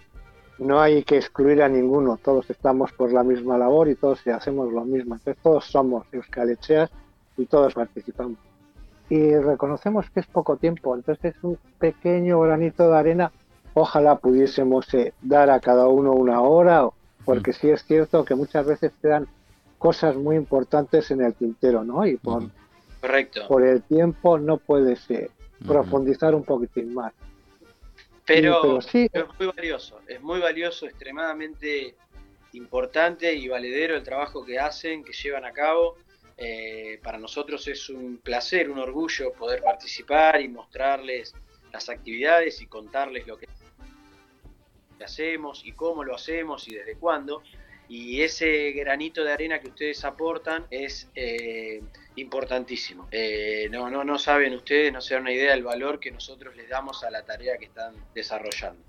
B: no hay que excluir a ninguno todos estamos por la misma labor y todos hacemos lo mismo entonces todos somos euskalecheas y todos participamos y reconocemos que es poco tiempo entonces es un pequeño granito de arena ojalá pudiésemos eh, dar a cada uno una hora porque sí es cierto que muchas veces quedan cosas muy importantes en el tintero no y por,
A: Ujú.
E: Correcto.
B: por el tiempo no puedes eh, profundizar un poquitín más
E: Pero,
B: pero sí
E: es muy valioso, es muy valioso, extremadamente importante y valedero el trabajo que hacen, que llevan a cabo. Eh, para nosotros es un placer, un orgullo poder participar y mostrarles las actividades y contarles lo que hacemos y cómo lo hacemos y desde cuándo. Y ese granito de arena que ustedes aportan es eh, importantísimo. Eh, no, no, no saben ustedes, no se dan una idea del valor que nosotros les damos a la tarea que están desarrollando.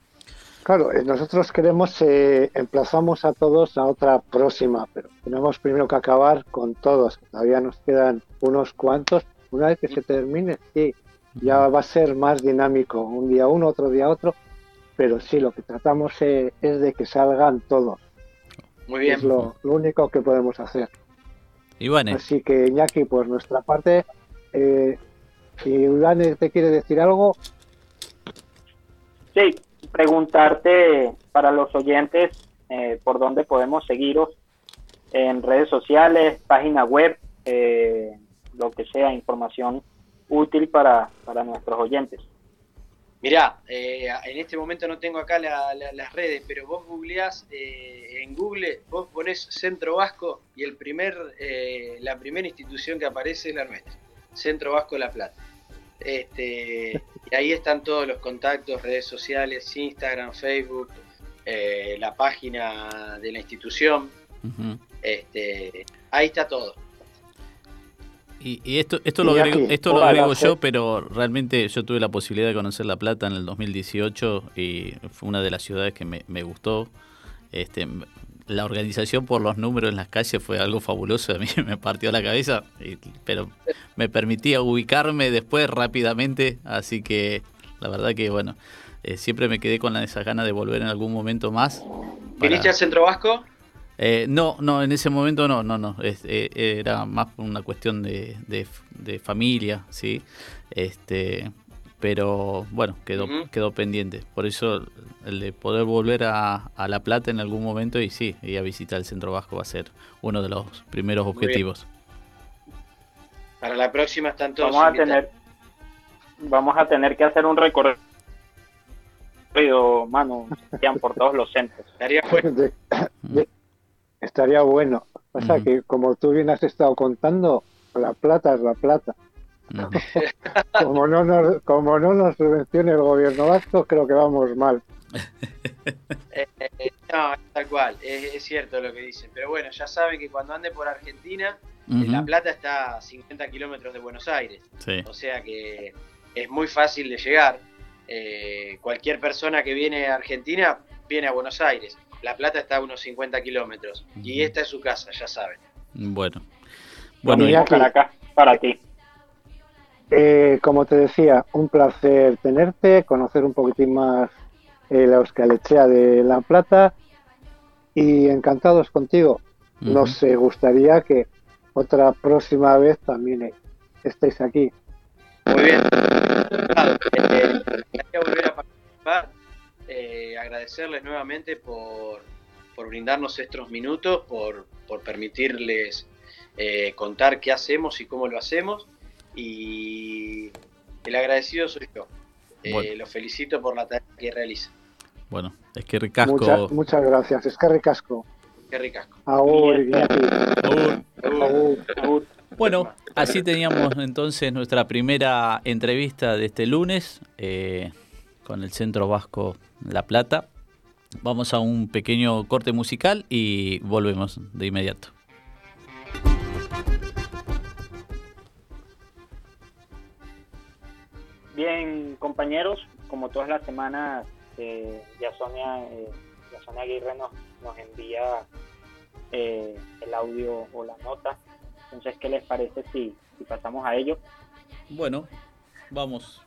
B: Claro, eh, nosotros queremos, eh, emplazamos a todos a otra próxima, pero tenemos primero que acabar con todos. Todavía nos quedan unos cuantos. Una vez que se termine, sí, ya va a ser más dinámico. Un día uno, otro día otro. Pero sí, lo que tratamos eh, es de que salgan todos.
E: Muy bien.
B: Es lo, lo único que podemos hacer.
A: Ivane,
B: Así que, Iñaki, por nuestra parte, eh, si Ulane te quiere decir algo,
C: Sí, preguntarte para los oyentes eh, por dónde podemos seguiros en redes sociales, página web, eh, lo que sea, información útil para, para nuestros oyentes.
E: Mirá, eh, en este momento no tengo acá la- la- las redes, pero vos googleás eh, en Google, vos ponés Centro Vasco y el primer, eh, la primera institución que aparece es la nuestra, Centro Vasco La Plata. Este, y ahí están todos los contactos, redes sociales, Instagram, Facebook, eh, la página de la institución, este, ahí está todo.
A: Y, y esto, esto lo agrego,
B: aquí,
A: esto lo agrego yo, pero realmente yo tuve la posibilidad de conocer La Plata en el 2018 y fue una de las ciudades que me, me gustó. Este, la organización por los números en las calles fue algo fabuloso, a mí me partió la cabeza, y- pero me permitía ubicarme después rápidamente, así que la verdad que bueno, eh, siempre me quedé con la- esas ganas de volver en algún momento más. para-
E: ¿Viniste al Centro Vasco?
A: Eh, no, no, en ese momento no, no, no. es- eh, era más por una cuestión de, de, de familia, ¿sí? Este, pero bueno, quedó, quedó pendiente. Por eso el de poder volver a, a La Plata en algún momento y sí, ir a visitar el Centro Vasco va a ser uno de los primeros objetivos.
E: Para la próxima están todos
C: Vamos a
E: invitados.
C: tener, vamos a tener que hacer un recorrido, mano, sean por todos los centros.
E: Estaría bueno.
B: estaría bueno. Pasa
A: Ujú.
B: que, como tú bien has estado contando, la plata es la plata. Como no nos, como no nos subvencione el gobierno vasco, creo que vamos mal.
E: Eh, eh, no, tal cual, es, es cierto lo que dicen. Pero bueno, ya saben que cuando ande por Argentina, La Plata está a 50 kilómetros de Buenos Aires. O sea que es muy fácil de llegar. Eh, cualquier persona que viene a Argentina viene a Buenos Aires. La Plata está a unos 50 kilómetros. Y esta es su casa, ya saben.
A: Bueno.
C: Bueno, y para acá, para ti.
B: Eh, como te decía, un placer tenerte, conocer un poquitín más eh, la Euskalechea de La Plata y encantados contigo. Nos gustaría que otra próxima vez también estéis aquí.
E: Muy bien. Eh, volver a participar. Eh, agradecerles nuevamente por, por, brindarnos estos minutos, por, por permitirles eh, contar qué hacemos y cómo lo hacemos. Y el agradecido soy yo. Eh, Los felicito por la tarea que realizan.
A: Bueno, es que ricasco.
B: muchas gracias, es que ricasco.
E: Qué ricasco.
A: Bueno, así teníamos entonces nuestra primera entrevista de este lunes eh, con el Centro Vasco La Plata. Vamos a un pequeño corte musical y volvemos de inmediato.
C: Bien, compañeros, como todas las semanas, eh, ya Sonia, eh, Sonia Aguirre nos, nos envía eh, el audio o la nota. Entonces, ¿qué les parece si, si pasamos a ello?
A: Bueno, vamos.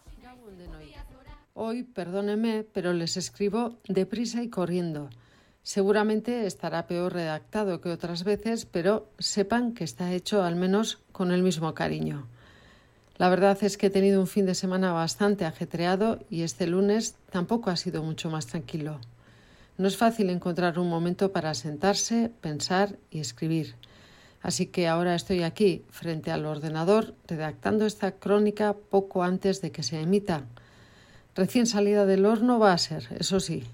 F: Hoy, perdónenme, pero les escribo deprisa y corriendo. Seguramente estará peor redactado que otras veces, pero sepan que está hecho al menos con el mismo cariño. La verdad es que he tenido un fin de semana bastante ajetreado y este lunes tampoco ha sido mucho más tranquilo. No es fácil encontrar un momento para sentarse, pensar y escribir. Así que ahora estoy aquí, frente al ordenador, redactando esta crónica poco antes de que se emita. Recién salida del horno va a ser, eso sí.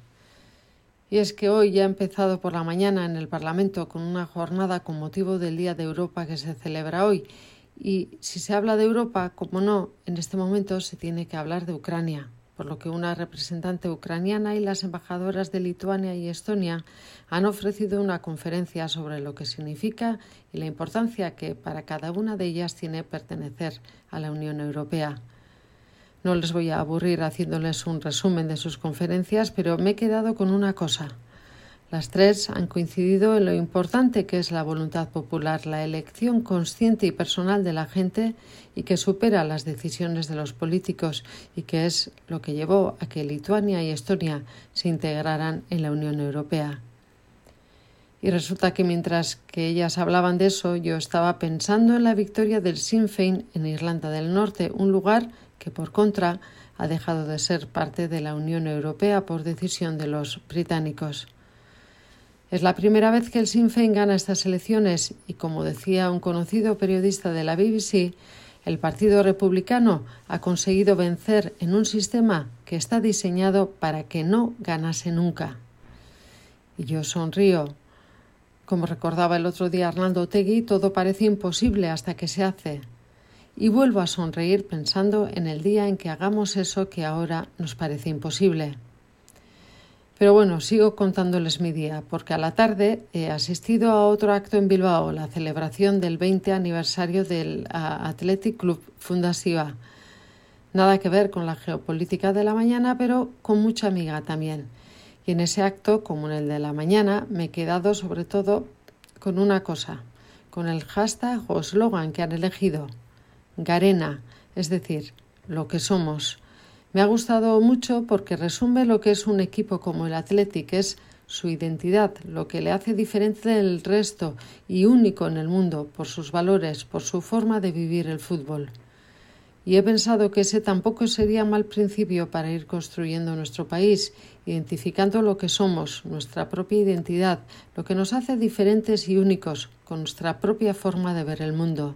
F: Y es que hoy ya ha empezado por la mañana en el Parlamento con una jornada con motivo del Día de Europa que se celebra hoy y si se habla de Europa, como no, en este momento se tiene que hablar de Ucrania, por lo que una representante ucraniana y las embajadoras de Lituania y Estonia han ofrecido una conferencia sobre lo que significa y la importancia que para cada una de ellas tiene pertenecer a la Unión Europea. No les voy a aburrir haciéndoles un resumen de sus conferencias, pero me he quedado con una cosa. Las tres han coincidido en lo importante que es la voluntad popular, la elección consciente y personal de la gente y que supera las decisiones de los políticos y que es lo que llevó a que Lituania y Estonia se integraran en la Unión Europea. Y resulta que mientras que ellas hablaban de eso, yo estaba pensando en la victoria del Sinn Féin en Irlanda del Norte, un lugar que por contra ha dejado de ser parte de la Unión Europea por decisión de los británicos. Es la primera vez que el Sinn Féin gana estas elecciones y, como decía un conocido periodista de la BBC, el Partido Republicano ha conseguido vencer en un sistema que está diseñado para que no ganase nunca. Y yo sonrío. Como recordaba el otro día Arnaldo Tegui, todo parece imposible hasta que se hace. Y vuelvo a sonreír pensando en el día en que hagamos eso que ahora nos parece imposible. Pero bueno, sigo contándoles mi día, porque a la tarde he asistido a otro acto en Bilbao, la celebración del 20 aniversario del Athletic Club Fundasiva. Nada que ver con la geopolítica de la mañana, pero con mucha amiga también. Y en ese acto, como en el de la mañana, me he quedado sobre todo con una cosa, con el hashtag o slogan que han elegido, Garena, es decir, lo que somos me ha gustado mucho porque resume lo que es un equipo como el Athletic, es su identidad, lo que le hace diferente del resto y único en el mundo por sus valores, por su forma de vivir el fútbol. Y he pensado que ese tampoco sería mal principio para ir construyendo nuestro país, identificando lo que somos, nuestra propia identidad, lo que nos hace diferentes y únicos, con nuestra propia forma de ver el mundo.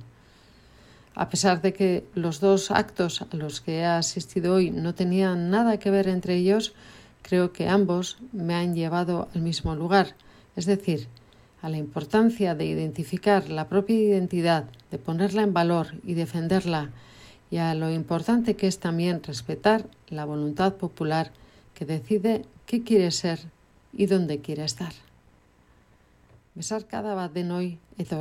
F: A pesar de que los dos actos a los que he asistido hoy no tenían nada que ver entre ellos, creo que ambos me han llevado al mismo lugar, es decir, a la importancia de identificar la propia identidad, de ponerla en valor y defenderla, y a lo importante que es también respetar la voluntad popular que decide qué quiere ser y dónde quiere estar. Besar cada bat de hoy eta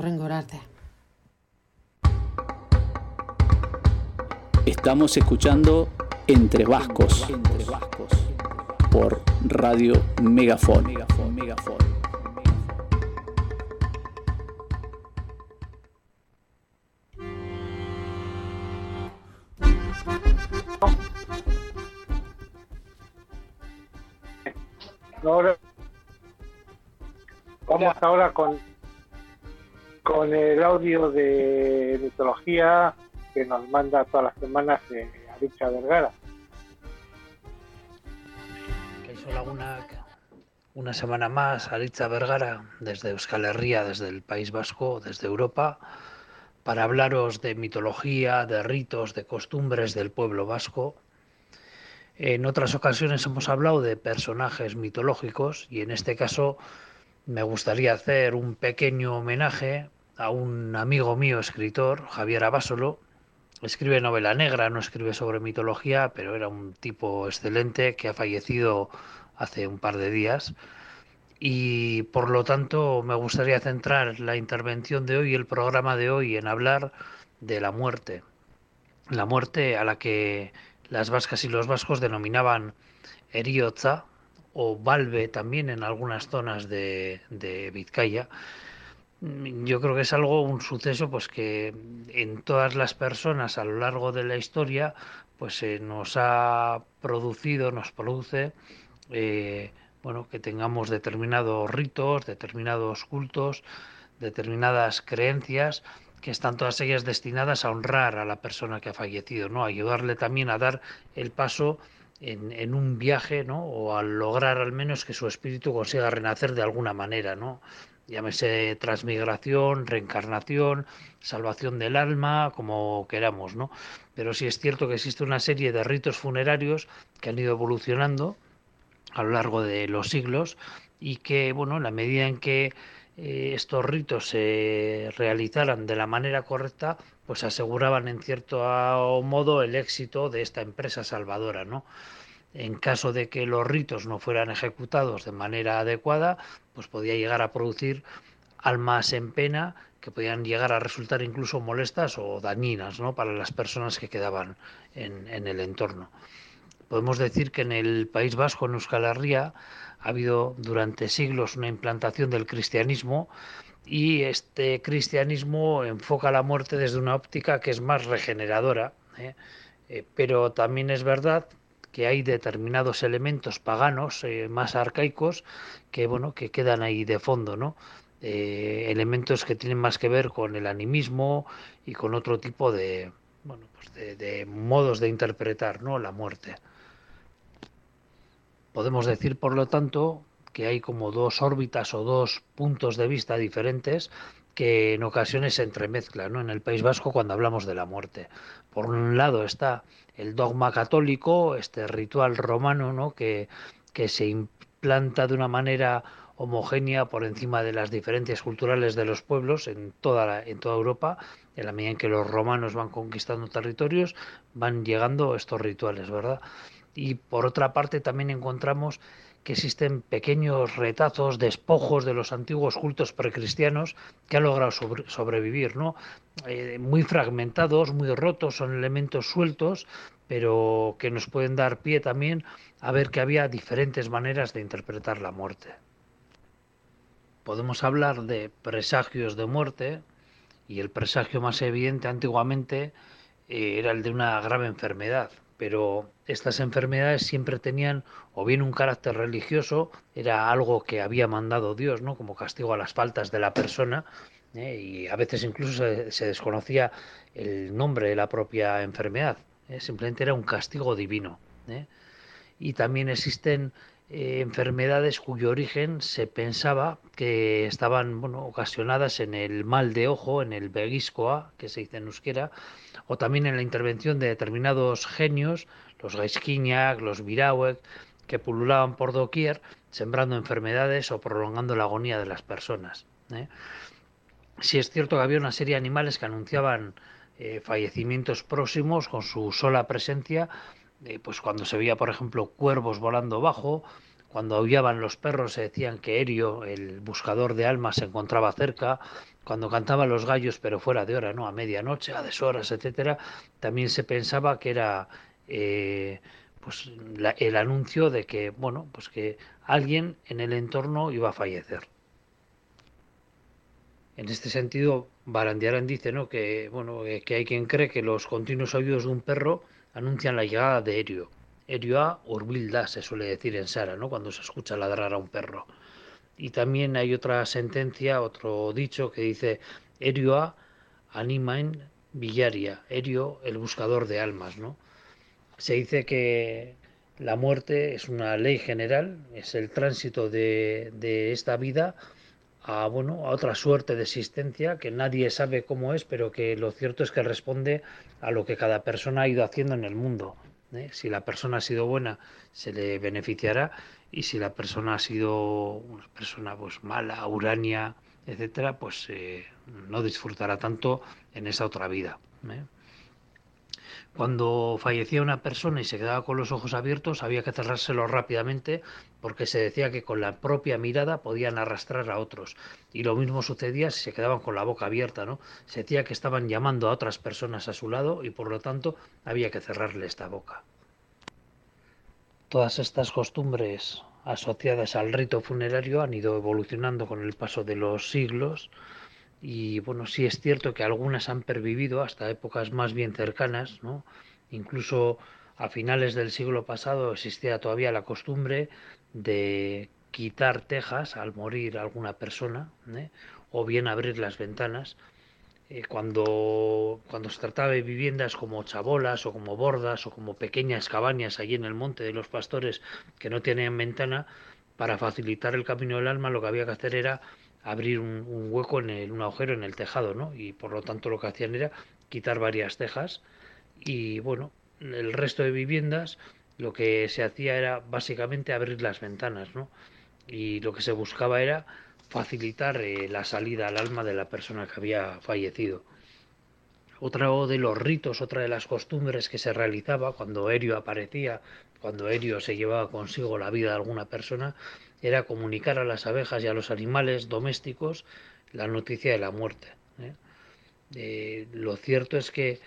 A: Estamos escuchando Entre Vascos, por Radio Megafon.
B: Ahora, vamos ahora con, con el audio de mitología que nos manda todas las semanas eh, Vergara.
G: una, semana más, Aritza Vergara, desde Euskal Herria, desde el País Vasco, desde Europa, para hablaros de mitología, de ritos, de costumbres del pueblo vasco. En otras ocasiones hemos hablado de personajes mitológicos y en este caso me gustaría hacer un pequeño homenaje a un amigo mío escritor, Javier Abasolo, escribe novela negra, no escribe sobre mitología, pero era un tipo excelente que ha fallecido hace un par de días. Y por lo tanto me gustaría centrar la intervención de hoy, el programa de hoy, en hablar de la muerte. La muerte a la que las vascas y los vascos denominaban eriotza o valve también en algunas zonas de, de Vizcaya yo creo que es algo, un suceso, pues que en todas las personas a lo largo de la historia, pues se nos ha producido, nos produce, eh, bueno, que tengamos determinados ritos, determinados cultos, determinadas creencias que están todas ellas destinadas a honrar a la persona que ha fallecido, ¿no? ayudarle también a dar el paso en, en, un viaje, ¿no? O a lograr al menos que su espíritu consiga renacer de alguna manera, ¿no? Llámese transmigración, reencarnación, salvación del alma, como queramos, ¿no? Pero sí es cierto que existe una serie de ritos funerarios que han ido evolucionando a lo largo de los siglos y que, bueno, en la medida en que eh, estos ritos se realizaran de la manera correcta, pues aseguraban en cierto modo el éxito de esta empresa salvadora, ¿no? En caso de que los ritos no fueran ejecutados de manera adecuada, pues podía llegar a producir almas en pena que podían llegar a resultar incluso molestas o dañinas ¿no? para las personas que quedaban en, el entorno. Podemos decir que en el País Vasco, en Euskal Herria, ha habido durante siglos una implantación del cristianismo y este cristianismo enfoca la muerte desde una óptica que es más regeneradora. ¿eh? Eh, pero también es verdad que hay determinados elementos paganos eh, más arcaicos que bueno que quedan ahí de fondo no eh, elementos que tienen más que ver con el animismo y con otro tipo de bueno pues de, de, modos de interpretar no la muerte. Podemos decir por lo tanto que hay como dos órbitas o dos puntos de vista diferentes que en ocasiones se entremezclan ¿no? en el País Vasco cuando hablamos de la muerte. Por un lado está el dogma católico, este ritual romano, ¿no? que, que se implanta de una manera homogénea por encima de las diferencias culturales de los pueblos en toda, en toda Europa. En la medida en que los romanos van conquistando territorios, van llegando estos rituales, ¿verdad? Y por otra parte también encontramos que existen pequeños retazos, despojos de los antiguos cultos precristianos que han logrado sobrevivir, ¿no? Eh, muy fragmentados, muy rotos, son elementos sueltos, pero que nos pueden dar pie también a ver que había diferentes maneras de interpretar la muerte. Podemos hablar de presagios de muerte, y el presagio más evidente antiguamente eh, era el de una grave enfermedad, pero estas enfermedades siempre tenían o bien un carácter religioso, era algo que había mandado Dios, ¿no? como castigo a las faltas de la persona, ¿eh? y a veces incluso se, desconocía el nombre de la propia enfermedad, ¿eh? simplemente era un castigo divino. ¿eh? Y también existen enfermedades cuyo origen se pensaba que estaban bueno, ocasionadas en el mal de ojo, en el beguiscoa, que se dice en euskera, o también en la intervención de determinados genios, los Gaisquiñac, los Virauek, que pululaban por doquier, sembrando enfermedades o prolongando la agonía de las personas. ¿eh? Si es cierto que había una serie de animales que anunciaban eh, fallecimientos próximos con su sola presencia, eh, pues cuando se veía, por ejemplo, cuervos volando bajo, cuando aullaban los perros se decían que Erio, el buscador de almas, se encontraba cerca, cuando cantaban los gallos, pero fuera de hora, ¿no? A medianoche, a deshoras, etcétera, también se pensaba que era pues el anuncio de que, bueno, pues que alguien en el entorno iba a fallecer. En este sentido, Barandiarán dice, ¿no? Que, bueno, que hay quien cree que los continuos aullidos de un perro anuncian la llegada de Erio. Erioa urbilda se suele decir en Sara, ¿no? Cuando se escucha ladrar a un perro. Y también hay otra sentencia, otro dicho que dice Erioa animain villaria, Erio el buscador de almas, ¿no? Se dice que la muerte es una ley general, es el tránsito de, de esta vida a, bueno, a otra suerte de existencia que nadie sabe cómo es, pero que lo cierto es que responde a lo que cada persona ha ido haciendo en el mundo. ¿eh? Si la persona ha sido buena, se le beneficiará y si la persona ha sido una persona pues mala, urania, etcétera, pues eh, no disfrutará tanto en esa otra vida. ¿eh? Cuando fallecía una persona y se quedaba con los ojos abiertos, había que cerrárselos rápidamente porque se decía que con la propia mirada podían arrastrar a otros. Y lo mismo sucedía si se quedaban con la boca abierta, ¿no? Se decía que estaban llamando a otras personas a su lado y por lo tanto había que cerrarle esta boca. Todas estas costumbres asociadas al rito funerario han ido evolucionando con el paso de los siglos y bueno, sí es cierto que algunas han pervivido hasta épocas más bien cercanas, ¿no? Incluso a finales del siglo pasado existía todavía la costumbre de quitar tejas al morir alguna persona, ¿eh? o bien abrir las ventanas. Eh, cuando, cuando se trataba de viviendas como chabolas o como bordas o como pequeñas cabañas allí en el monte de los pastores que no tenían ventana, para facilitar el camino del alma lo que había que hacer era abrir un, hueco en el, un agujero en el tejado, ¿no? Y por lo tanto lo que hacían era quitar varias tejas y bueno, el resto de viviendas lo que se hacía era básicamente abrir las ventanas, ¿no? Y lo que se buscaba era facilitar eh, la salida al alma de la persona que había fallecido. Otro de los ritos, otra de las costumbres que se realizaba cuando Erio aparecía, cuando Erio se llevaba consigo la vida de alguna persona, era comunicar a las abejas y a los animales domésticos la noticia de la muerte. ¿eh? Lo cierto es que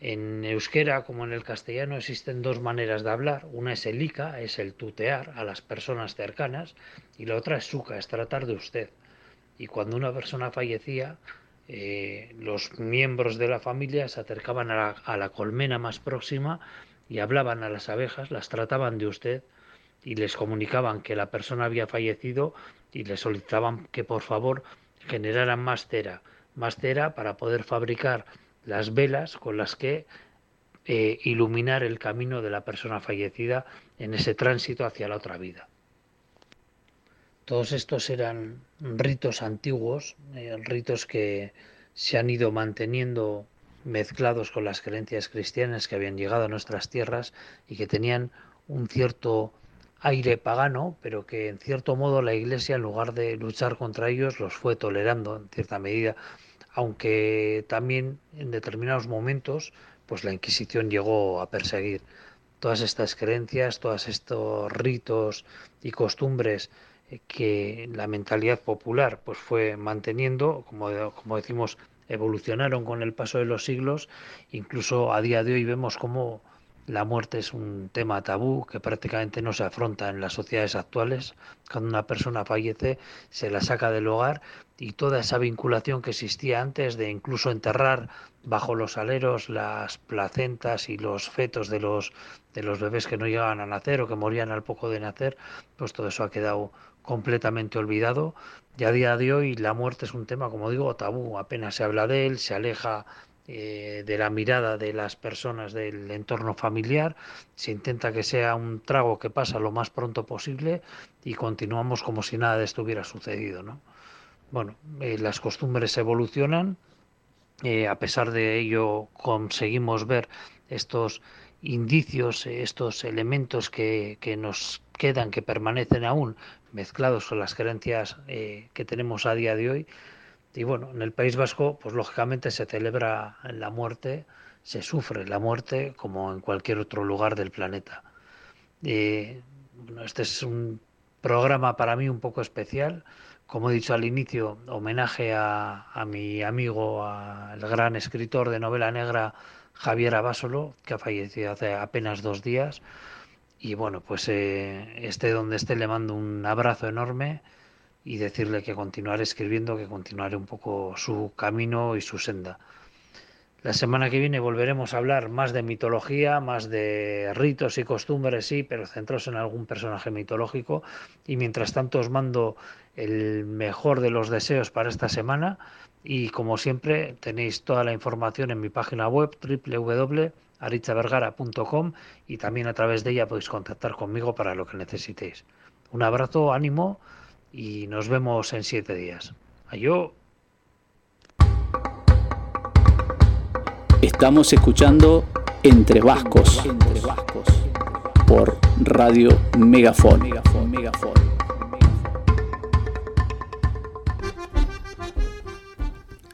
G: en euskera como en el castellano existen dos maneras de hablar. Una es el ica, es el tutear a las personas cercanas, y la otra es suca, es tratar de usted. Y cuando una persona fallecía, eh, los miembros de la familia se acercaban a la colmena más próxima y hablaban a las abejas, las trataban de usted y les comunicaban que la persona había fallecido y les solicitaban que por favor generaran más cera, más cera para poder fabricar las velas con las que eh, iluminar el camino de la persona fallecida en ese tránsito hacia la otra vida. Todos estos eran ritos antiguos, eh, ritos que se han ido manteniendo mezclados con las creencias cristianas que habían llegado a nuestras tierras y que tenían un cierto aire pagano, pero que en cierto modo la Iglesia, en lugar de luchar contra ellos, los fue tolerando en cierta medida, aunque también en determinados momentos, pues la Inquisición llegó a perseguir. Todas estas creencias, todos estos ritos y costumbres eh, que la mentalidad popular pues fue manteniendo, como, como decimos, evolucionaron con el paso de los siglos, incluso a día de hoy vemos cómo la muerte es un tema tabú que prácticamente no se afronta en las sociedades actuales. Cuando una persona fallece, se la saca del hogar y toda esa vinculación que existía antes de incluso enterrar bajo los aleros las placentas y los fetos de los de los bebés que no llegaban a nacer o que morían al poco de nacer, pues todo eso ha quedado completamente olvidado. Y a día de hoy la muerte es un tema, como digo, tabú. Apenas se habla de él, se aleja eh, de la mirada de las personas del entorno familiar, se intenta que sea un trago que pasa lo más pronto posible y continuamos como si nada de esto hubiera sucedido. ¿no? Bueno, eh, las costumbres evolucionan, eh, a pesar de ello conseguimos ver estos indicios, estos elementos que, que, nos quedan, que permanecen aún mezclados con las creencias que tenemos a día de hoy, y bueno, en el País Vasco, pues lógicamente se celebra la muerte, se sufre la muerte como en cualquier otro lugar del planeta. bueno, este es un programa para mí un poco especial. Como he dicho al inicio, homenaje a, a mi amigo, al gran escritor de novela negra Javier Abásolo, que ha fallecido hace apenas dos días. Y bueno, pues eh, esté donde esté, le mando un abrazo enorme y decirle que continuaré escribiendo, que continuaré un poco su camino y su senda. La semana que viene volveremos a hablar más de mitología, más de ritos y costumbres, sí, pero centrados en algún personaje mitológico. Y mientras tanto os mando el mejor de los deseos para esta semana. Y como siempre tenéis toda la información en mi página web www.arichavergara.com y también a través de ella podéis contactar conmigo para lo que necesitéis. Un abrazo, ánimo y nos vemos en siete días. Adiós.
A: Estamos escuchando Entre Vascos, por Radio Megafon.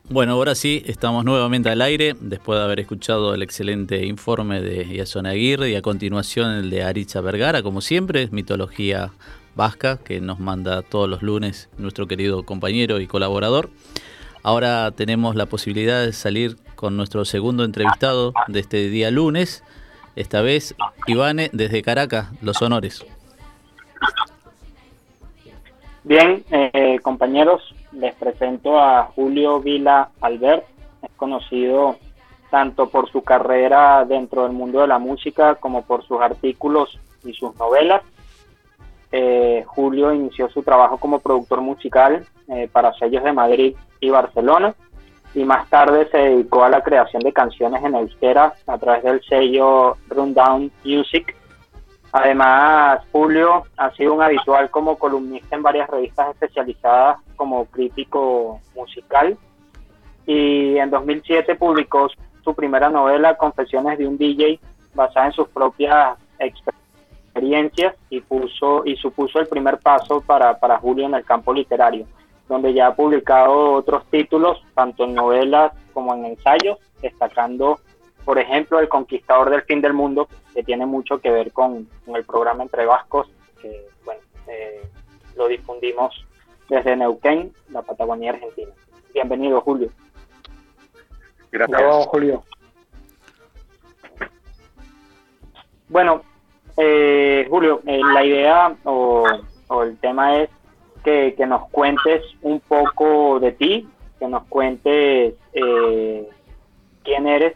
A: Bueno, ahora sí, estamos nuevamente al aire, después de haber escuchado el excelente informe de Yason Aguirre y a continuación el de Aricha Vergara, como siempre, mitología vasca, que nos manda todos los lunes nuestro querido compañero y colaborador. Ahora tenemos la posibilidad de salir con nuestro segundo entrevistado de este día lunes. Esta vez, Ivane, desde Caracas, los honores.
C: Bien, eh, compañeros, les presento a Julio Vila Albert. Es conocido tanto por su carrera dentro del mundo de la música como por sus artículos y sus novelas. Eh, Julio inició su trabajo como productor musical eh, para sellos de Madrid y Barcelona y más tarde se dedicó a la creación de canciones en euskera a través del sello Rundown Music. Además, Julio ha sido un habitual como columnista en varias revistas especializadas como crítico musical y en 2007 publicó su primera novela Confesiones de un DJ basada en sus propias experiencias y puso y supuso el primer paso para, para Julio en el campo literario donde ya ha publicado otros títulos, tanto en novelas como en ensayos, destacando, por ejemplo, El Conquistador del Fin del Mundo, que tiene mucho que ver con, el programa Entre Vascos, que bueno, eh, lo difundimos desde Neuquén, la Patagonia Argentina. Bienvenido, Julio.
B: Gracias. Julio.
C: Bueno, eh, Julio, eh, la idea o, el tema es que, nos cuentes un poco de ti, que nos cuentes eh, quién eres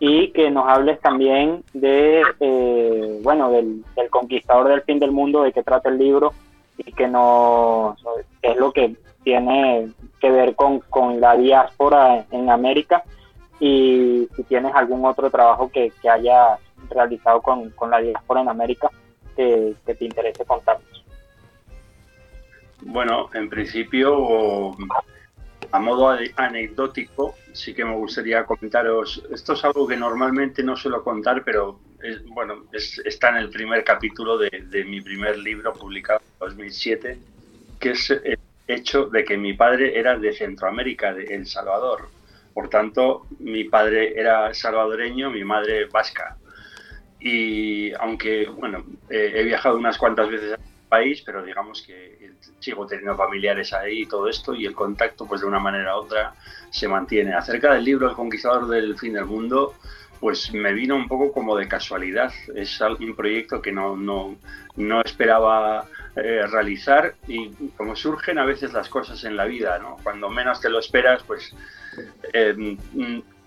C: y que nos hables también de, eh, bueno, del, conquistador del fin del mundo, de qué trata el libro y que nos, es lo que tiene que ver con, la diáspora en América y si tienes algún otro trabajo que, que realizado con, la diáspora en América que, que te interese contarnos.
H: Bueno, en principio, a modo anecdótico, sí que me gustaría comentaros, esto es algo que normalmente no suelo contar, pero es, bueno, está en el primer capítulo de, mi primer libro publicado en 2007, que es el hecho de que mi padre era de Centroamérica, de El Salvador. Por tanto, mi padre era salvadoreño, mi madre vasca. Y aunque, bueno, he viajado unas cuantas veces al país, pero digamos que sigo teniendo familiares ahí y todo esto, y el contacto, pues de una manera u otra, se mantiene. Acerca del libro El Conquistador del Fin del Mundo, pues me vino un poco como de casualidad. Es un proyecto que no, no, no esperaba eh, realizar y como surgen a veces las cosas en la vida, ¿no? Cuando menos te lo esperas, pues eh,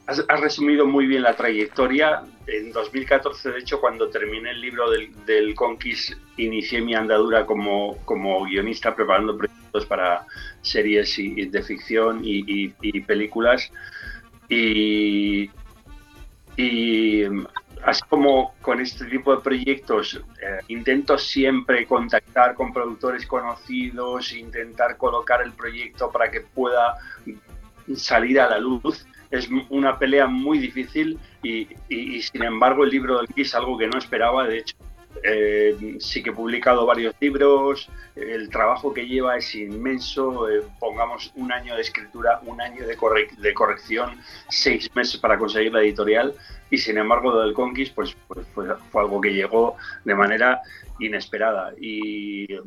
H: Has, resumido muy bien la trayectoria. En 2014, de hecho, cuando terminé el libro del, del Conquist, inicié mi andadura como, como guionista preparando proyectos para series y, de ficción y, películas. Y, y, así como con este tipo de proyectos, eh, intento siempre contactar con productores conocidos, intentar colocar el proyecto para que pueda salir a la luz es una pelea muy difícil y, sin embargo el libro del es algo que no esperaba. De hecho, eh, sí que he publicado varios libros, el trabajo que lleva es inmenso, eh, pongamos un año de escritura, un año de, de, corrección, seis meses para conseguir la editorial y sin embargo lo del Conquist pues, pues fue, algo que llegó de manera inesperada y eh,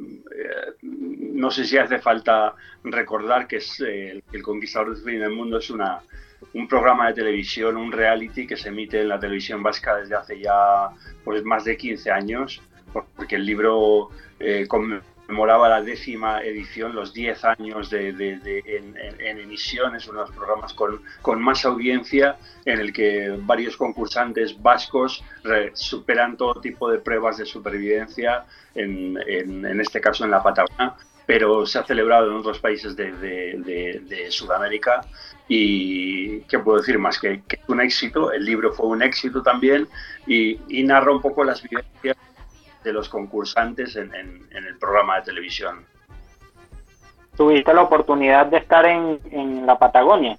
H: no sé si hace falta recordar que es el Conquistador del fin del mundo es una un programa de televisión, un reality que se emite en la televisión vasca desde hace ya pues, más de 15 años, porque el libro eh, conmemoraba la décima edición, los 10 años de, en, emisión, es uno de los programas con, con, más audiencia, en el que varios concursantes vascos superan todo tipo de pruebas de supervivencia, en, en este caso en la Patagonia pero se ha celebrado en otros países de, de, Sudamérica y qué puedo decir más que, que, es un éxito, el libro fue un éxito también y, narra un poco las vivencias de los concursantes en, el programa de televisión.
C: ¿Tuviste la oportunidad de estar en, en la Patagonia?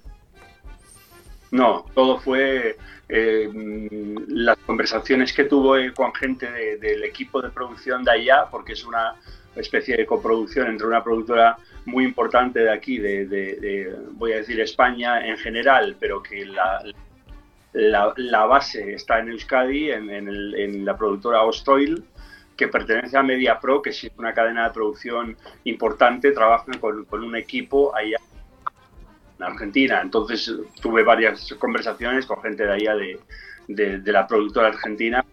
H: No, todo fue eh, las conversaciones que tuve con gente del equipo de producción de allá, porque es una especie de coproducción entre una productora muy importante de aquí, de, voy a decir España en general, pero que la, la, base está en Euskadi, en, la productora Ostroil, que pertenece a MediaPro, que es una cadena de producción importante, trabajan con, con un equipo allá en Argentina. Entonces tuve varias conversaciones con gente de allá de, de la productora argentina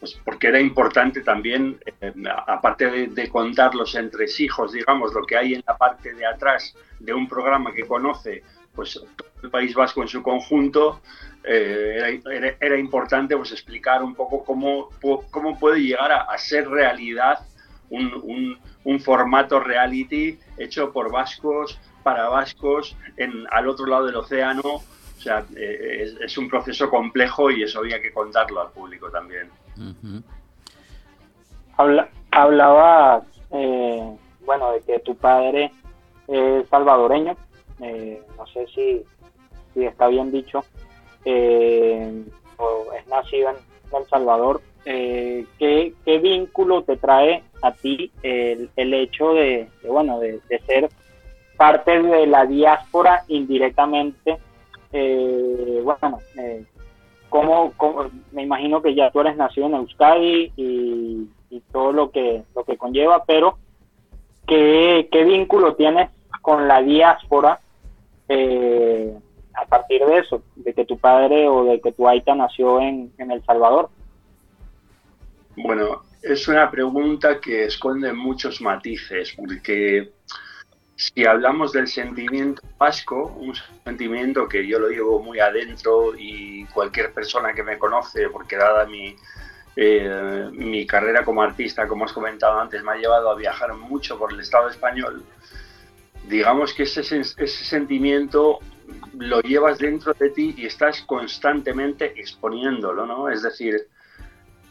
H: pues porque era importante también, eh, aparte de, contar los entresijos, digamos, lo que hay en la parte de atrás de un programa que conoce pues todo el País Vasco en su conjunto, eh, era, importante pues explicar un poco cómo, cómo puede llegar a, ser realidad un, un, formato reality hecho por vascos, para vascos, en, al otro lado del océano. O sea, eh, es un proceso complejo y eso había que contarlo al público también.
C: Habla, hablabas, eh, bueno, de que tu padre es salvadoreño, eh, no sé si, si está bien dicho, eh, o es nacido en El Salvador. ¿qué, ¿qué, vínculo te trae a ti el, el hecho de, bueno, de, de, ser parte de la diáspora indirectamente? bueno, ¿Cómo, me imagino que ya tú eres nacido en Euskadi y, todo lo que, lo que conlleva, pero ¿qué, vínculo tienes con la diáspora eh, a partir de eso, de que tu padre o de que tu aita nació en, en El Salvador?
H: Bueno, es una pregunta que esconde muchos matices, porque si hablamos del sentimiento vasco, un sentimiento que yo lo llevo muy adentro y cualquier persona que me conoce, porque dada mi, eh, mi carrera como artista, como has comentado antes, me ha llevado a viajar mucho por el Estado español, digamos que ese, ese sentimiento lo llevas dentro de ti y estás constantemente exponiéndolo, ¿no? Es decir,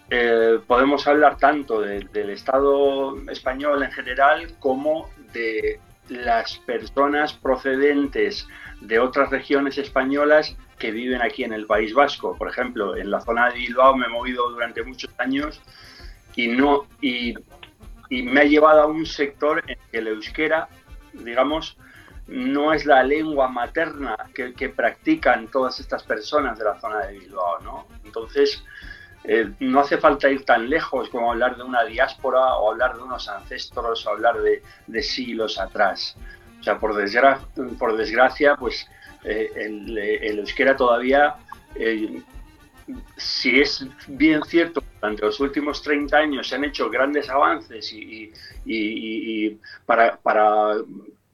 H: eh, podemos hablar tanto del Estado español en general como de las personas procedentes de otras regiones españolas que viven aquí en el País Vasco. Por ejemplo, en la zona de Bilbao me he movido durante muchos años y no y, me ha llevado a un sector en que el euskera, digamos, no es la lengua materna que, que practican todas estas personas de la zona de Bilbao, ¿no? Entonces, eh, no hace falta ir tan lejos como hablar de una diáspora o hablar de unos ancestros o hablar de, siglos atrás. O sea, por, desgracia, por desgracia pues eh, el, euskera todavía, eh, si es bien cierto, durante los últimos 30 años se han hecho grandes avances y, para, para,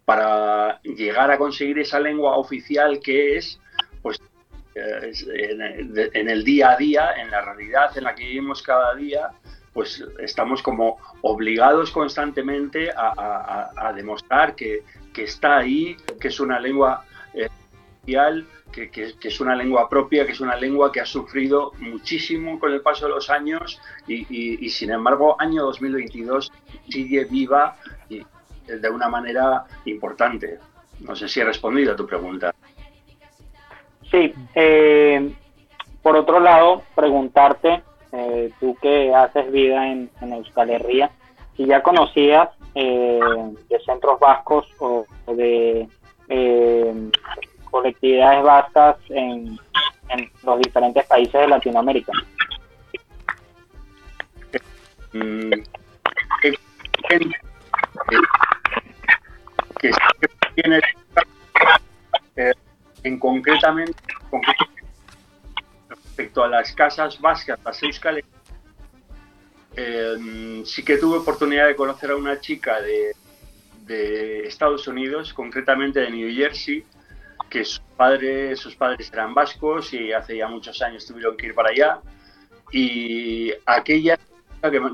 H: para llegar a conseguir esa lengua oficial que es, pues en el día a día, en la realidad en la que vivimos cada día, pues estamos como obligados constantemente a, demostrar que, está ahí, que es una lengua eh, que, es una lengua propia, que es una lengua que ha sufrido muchísimo con el paso de los años y, sin embargo año 2022 sigue viva y, de una manera importante. No sé si he respondido a tu pregunta.
C: Sí, eh, por otro lado, preguntarte eh, tú que haces vida en, Euskal Herria, si ya conocías eh, de centros vascos o, de eh, colectividades vascas en, en los diferentes países de Latinoamérica.
H: Mm, eh, en concretamente, respecto a las casas vascas, las euskales, eh, sí que tuve oportunidad de conocer a una chica de, de Estados Unidos, concretamente de New Jersey, que sus padres, sus padres eran vascos y hace ya muchos años tuvieron que ir para allá. Y aquella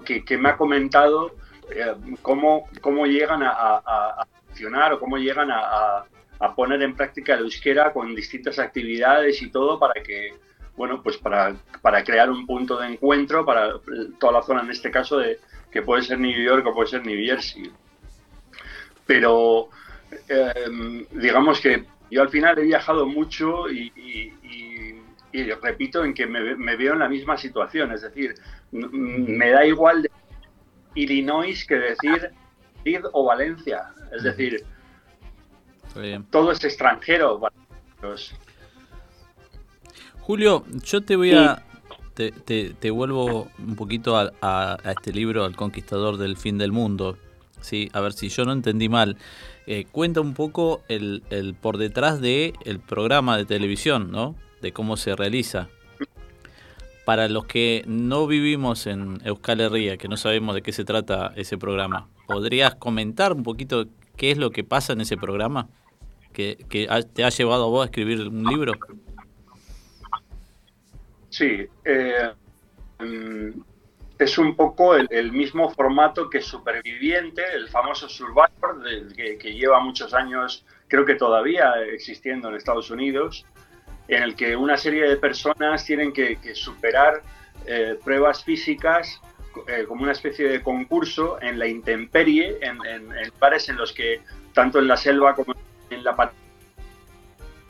H: que, que, me ha comentado eh, cómo, cómo llegan a, a, funcionar o cómo llegan a, poner en práctica el euskera con distintas actividades y todo para que, bueno, pues para, para crear un punto de encuentro para toda la zona, en este caso, de que puede ser New York o puede ser New Jersey. Pero eh, digamos que yo al final he viajado mucho y, y, y, y repito en que me, me, veo en la misma situación, es decir, me da igual de Illinois que decir Madrid o Valencia, es decir, todo es extranjero.
A: Julio, yo te voy a... Te, te, te, vuelvo un poquito a, a, a, este libro, Al Conquistador del Fin del Mundo. Sí, a ver si yo no entendí mal. Eh, cuenta un poco el, el por detrás del el programa de televisión, ¿no? De cómo se realiza. Para los que no vivimos en Euskal Herria, que no sabemos de qué se trata ese programa, ¿podrías comentar un poquito qué es lo que pasa en ese programa? ¿Que, te ha llevado a vos a escribir un libro?
H: Sí, eh, es un poco el, mismo formato que Superviviente, el famoso Survivor, que, lleva muchos años, creo que todavía existiendo en Estados Unidos, en el que una serie de personas tienen que, que superar eh, pruebas físicas eh, como una especie de concurso en la intemperie, en, en, en los que, tanto en la selva como en la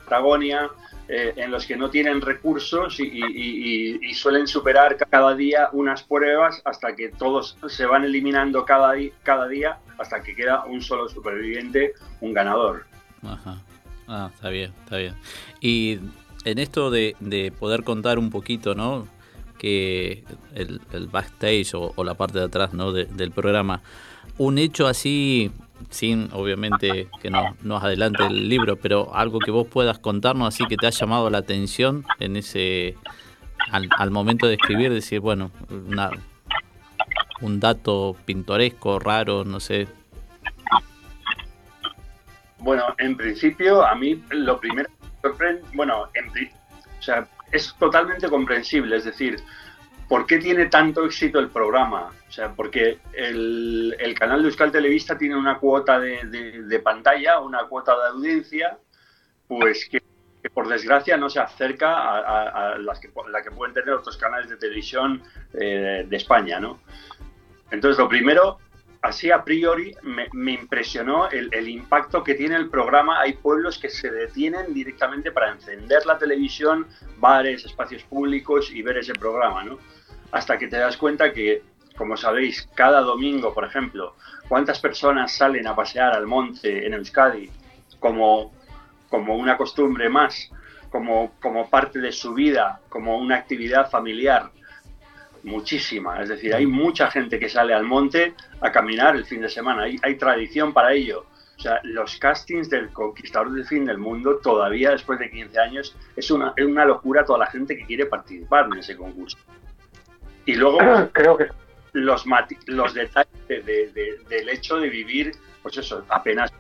H: Patagonia, eh, en los que no tienen recursos y, suelen superar cada día unas pruebas hasta que todos se van eliminando cada, cada día hasta que queda un solo superviviente, un ganador.
A: Ajá. Ah, está bien, está bien. Y en esto de poder contar un poquito, ¿no? Que el, backstage o, la parte de atrás, ¿no? De, del programa, un hecho así sin obviamente que no, nos adelante el libro, pero algo que vos puedas contarnos así que te ha llamado la atención en ese al, al momento de escribir, decir, bueno, un dato pintoresco, raro, no sé.
H: Bueno, en principio a mí lo primero que me sorprende, bueno, en, o es totalmente comprensible, es decir, ¿Por qué tiene tanto éxito el programa? O sea, porque el, el canal de Euskal Televista tiene una cuota de, de, de, pantalla, una cuota de audiencia, pues que, que por desgracia no se acerca a, a, a las que, la que pueden tener otros canales de televisión eh, de España, ¿no? Entonces, lo primero, así a priori, me, impresionó el, el, impacto que tiene el programa. Hay pueblos que se detienen directamente para encender la televisión, bares, espacios públicos y ver ese programa, ¿no? hasta que te das cuenta que, como sabéis, cada domingo, por ejemplo, cuántas personas salen a pasear al monte en Euskadi como, como una costumbre más, como, como parte de su vida, como una actividad familiar. Muchísima, es decir, hay mucha gente que sale al monte a caminar el fin de semana, hay, hay tradición para ello. O sea, los castings del Conquistador del Fin del Mundo, todavía después de 15 años, es una, es una locura toda la gente que quiere participar en ese concurso. Y luego
B: creo que
H: los, los detalles de, de, de, del hecho de vivir, pues eso, apenas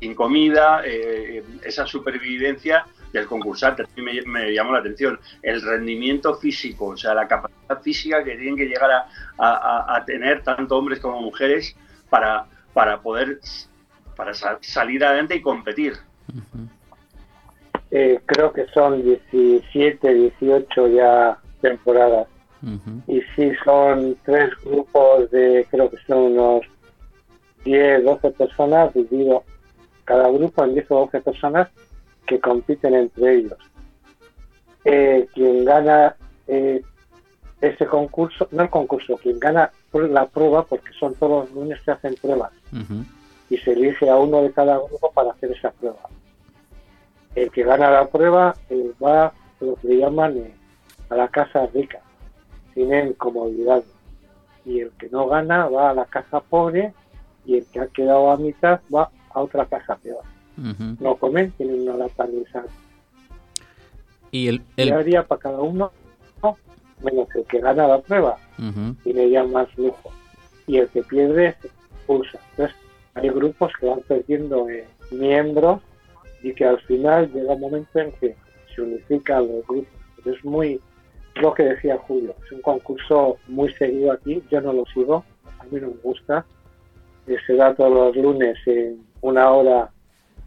H: sin comida, eh, esa supervivencia del concursante, me, me, llamó la atención, el rendimiento físico, o sea, la capacidad física que tienen que llegar a, a, a tener tanto hombres como mujeres para, para poder para sal, salir adelante y competir.
B: Uh -huh. eh, creo que son 17, 18 ya temporadas. Uh -huh. Y sí, son tres grupos de, creo que son unos 10, 12 personas, dividido cada grupo en 10 o 12 personas que compiten entre ellos. Eh, quien gana, eh, ese concurso, no el concurso, quien gana la prueba, porque son todos los lunes que hacen pruebas, y se elige a uno de cada grupo para hacer esa prueba. El que gana la prueba eh, va a lo que llaman a la casa rica, tienen comodidad. Y el que no gana va a la casa pobre y el que ha quedado a mitad va a otra casa peor. No comen, tienen una lata de sal.
A: Y el, el...
B: Diaria para cada uno, menos el que gana la prueba, tiene ya más lujo. Y el que pierde se expulsa. Entonces, hay grupos que van perdiendo eh, miembros y que al final llega un momento en que se unifican los grupos. es muy, lo que decía Julio, es un concurso muy seguido aquí, yo no lo sigo, a mí no me gusta, se da todos los lunes en una hora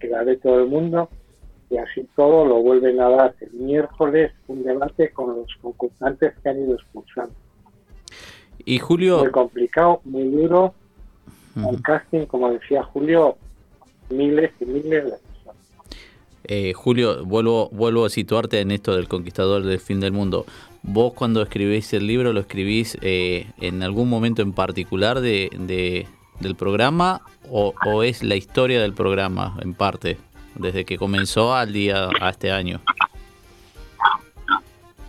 B: que la ve todo el mundo y así todo lo vuelven a dar el miércoles un debate con los concursantes que han ido expulsando.
A: Y Julio...
B: Muy complicado, muy duro, un casting, como decía Julio, miles y miles de personas.
A: Eh, Julio, vuelvo, vuelvo a situarte en esto del conquistador del fin del mundo. ¿Vos cuando escribís el libro lo escribís eh, en algún momento en particular de, del programa o, es la historia del programa en parte, desde que comenzó al día a este año?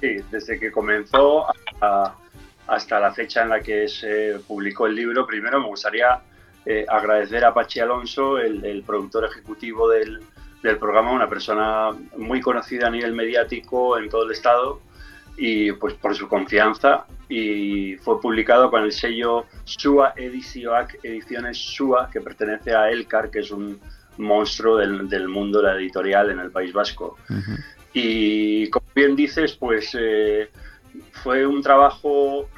H: Sí, desde que comenzó hasta la fecha en la que se publicó el libro, primero me gustaría eh, agradecer a Pachi Alonso, el, productor ejecutivo del, del, programa, una persona muy conocida a nivel mediático en todo el estado y pues por su confianza y fue publicado con el sello SUA Ediciones Ediciones SUA que pertenece a Elcar que es un monstruo del, del mundo de la editorial en el País Vasco. Y como bien dices pues eh, fue un trabajo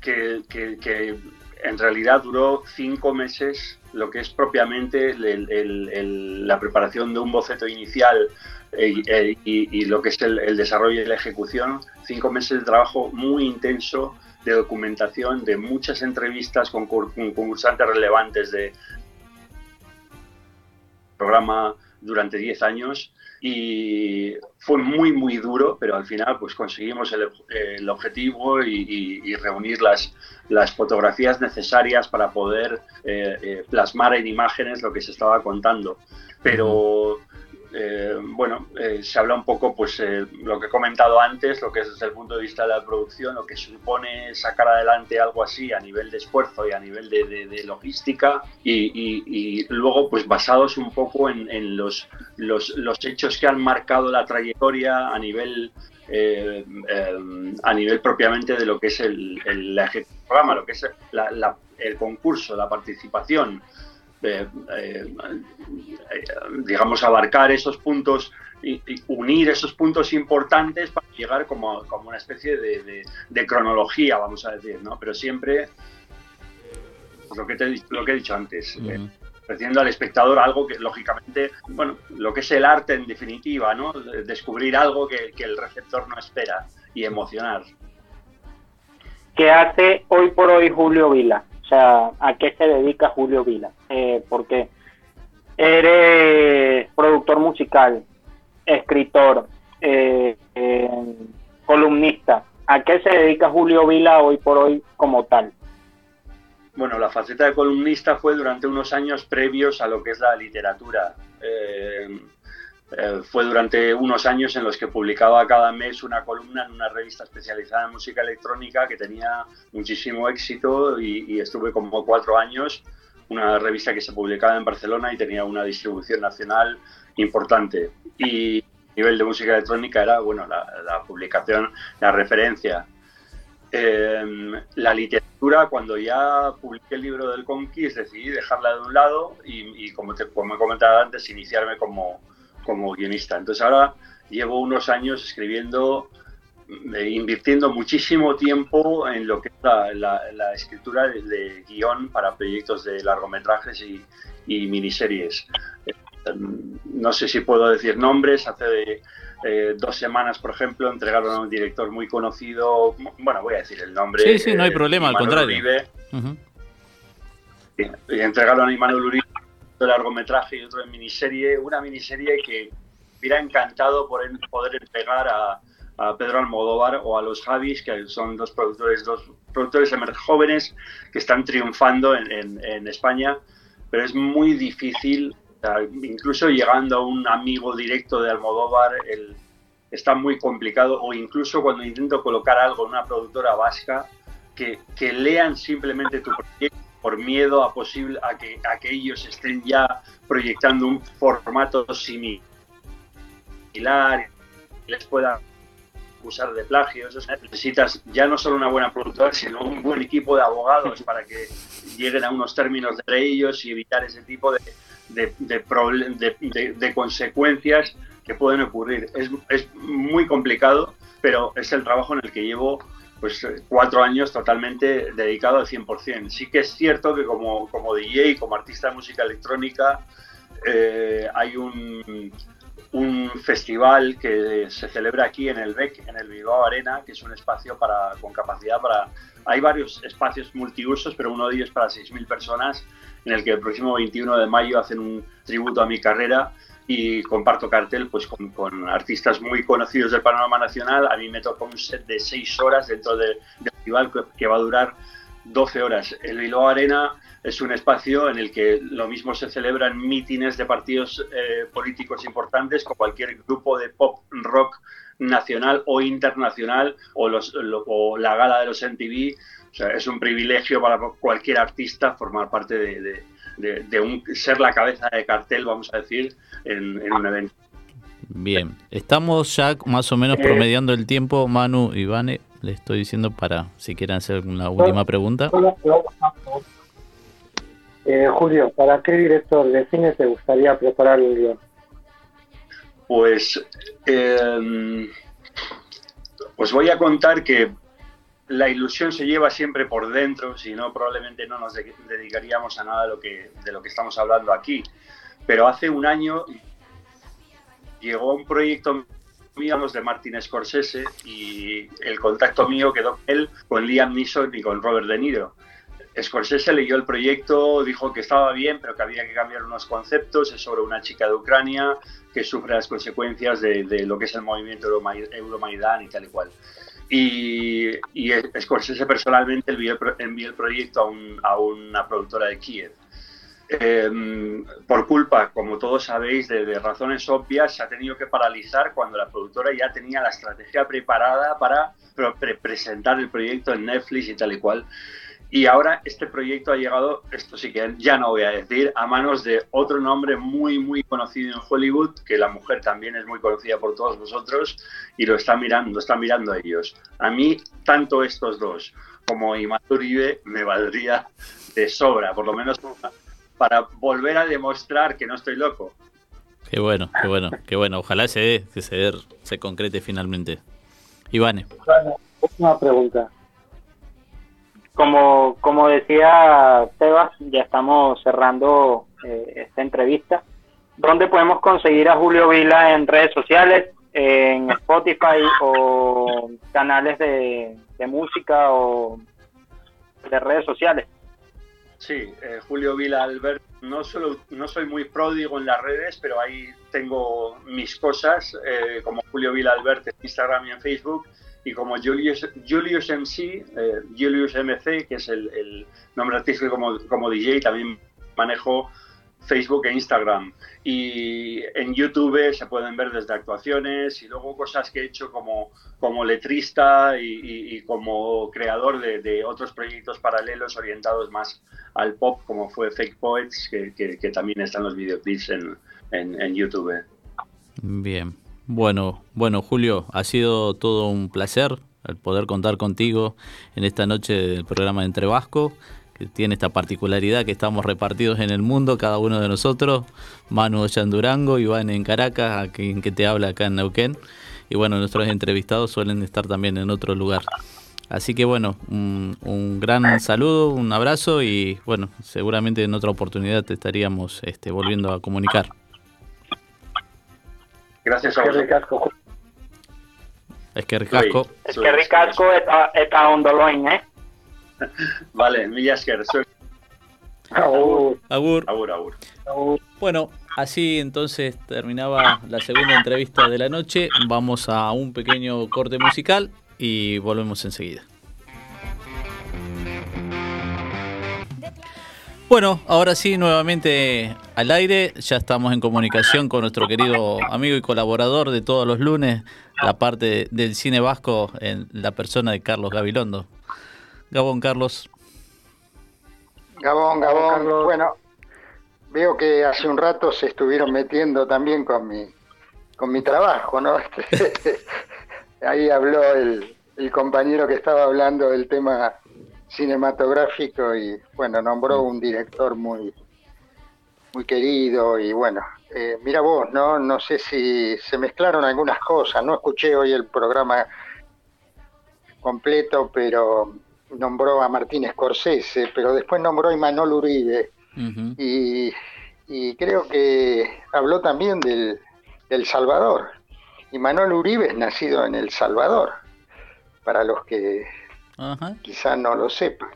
H: que, que en realidad duró cinco meses lo que es propiamente la preparación de un boceto inicial eh, eh, y, lo que es el, desarrollo y la ejecución. Cinco meses de trabajo muy intenso de documentación, de muchas entrevistas con, concursantes relevantes de programa durante diez años y fue muy muy duro pero al final pues conseguimos el, objetivo y, reunir las, las fotografías necesarias para poder eh, eh, plasmar en imágenes lo que se estaba contando pero eh, bueno, eh, se habla un poco, pues eh, lo que he comentado antes, lo que es desde el punto de vista de la producción, lo que supone sacar adelante algo así a nivel de esfuerzo y a nivel de, logística y, luego, pues basados un poco en, los, los, hechos que han marcado la trayectoria a nivel a nivel propiamente de lo que es el, el, programa, lo que es el concurso, la participación, eh, digamos, abarcar esos puntos y, unir esos puntos importantes para llegar como, como una especie de, cronología, vamos a decir, ¿no? Pero siempre, pues lo, que te, lo que he dicho antes, uh ofreciendo al espectador algo que, lógicamente, bueno, lo que es el arte en definitiva, ¿no? Descubrir algo que, que el receptor no espera y emocionar.
C: ¿Qué hace hoy por hoy Julio Vila? ¿A qué se dedica Julio Vila? Eh, porque eres productor musical, escritor, eh, eh, columnista. ¿A qué se dedica Julio Vila hoy por hoy como tal?
H: Bueno, la faceta de columnista fue durante unos años previos a lo que es la literatura. Eh, fue durante unos años en los que publicaba cada mes una columna en una revista especializada en música electrónica que tenía muchísimo éxito y, estuve como cuatro años, una revista que se publicaba en Barcelona y tenía una distribución nacional importante. Y a nivel de música electrónica era bueno la, publicación, la referencia. Eh, la literatura, cuando ya publiqué el libro del Conquist, decidí dejarla de un lado y, como, te, como he comentado antes, iniciarme como, como guionista. Entonces ahora llevo unos años escribiendo, eh, invirtiendo muchísimo tiempo en lo que es la, escritura de, guion para proyectos de largometrajes y, miniseries. Eh, no sé si puedo decir nombres, hace eh, dos semanas, por ejemplo, entregaron a un director muy conocido, bueno, voy a decir el nombre.
A: Sí, sí, no hay problema, al contrario.
H: y, entregaron a Imanol Uribe de largometraje y otro de miniserie, una miniserie que hubiera encantado poder, poder entregar a, a Pedro Almodóvar o a los Javis, que son dos productores, dos productores jóvenes que están triunfando en, en, España, pero es muy difícil, incluso llegando a un amigo directo de Almodóvar, el, está muy complicado, o incluso cuando intento colocar algo en una productora vasca, que, que lean simplemente tu proyecto por miedo a, posible, a, que, a que ellos estén ya proyectando un formato similar y les pueda acusar de plagio. necesitas ya no solo una buena productora, sino un buen equipo de abogados para que lleguen a unos términos de ellos y evitar ese tipo de, de, de, de consecuencias que pueden ocurrir. Es, es, muy complicado, pero es el trabajo en el que llevo pues cuatro años totalmente dedicado al 100%. Sí que es cierto que como, como DJ, como artista de música electrónica, eh, hay un, un festival que se celebra aquí en el BEC, en el Bilbao Arena, que es un espacio para, con capacidad para... Hay varios espacios multiusos, pero uno de ellos para 6.000 personas, en el que el próximo 21 de mayo hacen un tributo a mi carrera y comparto cartel pues con, artistas muy conocidos del panorama nacional. A mí me toca un set de 6 horas dentro del festival que va a durar 12 horas. El Bilbao Arena es un espacio en el que lo mismo se celebran mítines de partidos eh, políticos importantes con cualquier grupo de pop rock nacional o internacional o, los, la gala de los MTV. O sea, es un privilegio para cualquier artista formar parte de, ser la cabeza de cartel, vamos a decir, en, un evento.
A: Bien, estamos ya más o menos eh, promediando el tiempo, Manu y Vane, le estoy diciendo para si quieren hacer una última pregunta.
B: Eh, Julio, ¿para qué director de cine te gustaría preparar el guion?
H: Pues, eh, pues voy a contar que la ilusión se lleva siempre por dentro, si no probablemente no nos dedicaríamos a nada de lo que, de lo que estamos hablando aquí. Pero hace un año llegó un proyecto mío de Martin Scorsese y el contacto mío quedó él con Liam Neeson y con Robert De Niro. Scorsese leyó el proyecto, dijo que estaba bien, pero que había que cambiar unos conceptos. Es sobre una chica de Ucrania que sufre las consecuencias de, lo que es el movimiento Euromaidan y tal y cual. Y Scorsese personalmente envió, el proyecto a, una productora de Kiev. Em, por culpa, como todos sabéis, de, razones obvias, se ha tenido que paralizar cuando la productora ya tenía la estrategia preparada para presentar el proyecto en Netflix y tal y cual. Y ahora este proyecto ha llegado, esto sí que ya no voy a decir, a manos de otro nombre muy, muy conocido en Hollywood, que la mujer también es muy conocida por todos vosotros y lo están mirando, están mirando a ellos. A mí, tanto estos dos como Imatur Uribe me valdría de sobra, por lo menos para volver a demostrar que no estoy loco.
A: Qué bueno, qué bueno, qué bueno. Ojalá se que se, se concrete finalmente. Ivane.
B: Una pregunta
C: como, como decía Sebas, ya estamos cerrando eh, esta entrevista. ¿Dónde podemos conseguir a Julio Vila en redes sociales, en Spotify o canales de, música o de redes sociales?
H: Sí, eh, Julio Vila Albert. No, solo, no soy muy pródigo en las redes, pero ahí tengo mis cosas, eh, como Julio Vila Albert en Instagram y en Facebook y como Julius, Julius MC, eh, Julius MC, que es el, nombre artístico como, como, DJ, también manejo Facebook e Instagram. Y en YouTube se pueden ver desde actuaciones y luego cosas que he hecho como, como letrista y, como creador de, otros proyectos paralelos orientados más al pop, como fue Fake Poets, que, también están los videoclips en, en, en YouTube.
A: Bien. Bueno, bueno, Julio, ha sido todo un placer el poder contar contigo en esta noche del programa Entre Vasco, tiene esta particularidad que estamos repartidos en el mundo, cada uno de nosotros. Manu allá en Durango, Iván en Caracas, a quien que te habla acá en Neuquén. Y bueno, nuestros entrevistados suelen estar también en otro lugar. Así que bueno, un, un, gran saludo, un abrazo y bueno, seguramente en otra oportunidad te estaríamos este, volviendo a comunicar.
H: Gracias a vos.
A: Es que ricasco.
C: Es que ricasco está, está ondoloin, ¿eh?
H: vale, mi Soy...
B: Agur.
A: Agur.
H: Agur, agur.
A: Bueno, así entonces terminaba la segunda entrevista de la noche. Vamos a un pequeño corte musical y volvemos enseguida. Bueno, ahora sí, nuevamente al aire. Ya estamos en comunicación con nuestro querido amigo y colaborador de todos los lunes, la parte del cine vasco, en la persona de Carlos Gabilondo. Gabón, Carlos.
I: Gabón, Gabón. Bueno, veo que hace un rato se estuvieron metiendo también con mi, con mi trabajo, ¿no? Ahí habló el, el compañero que estaba hablando del tema cinematográfico y bueno, nombró un director muy muy querido y bueno, eh, mira vos, ¿no? No sé si se mezclaron algunas cosas, no escuché hoy el programa completo, pero nombró a Martín Scorsese, pero después nombró a Imanol Uribe y, creo que habló también del, del Salvador. Imanol Uribe es nacido en El Salvador, para los que quizás no lo sepan.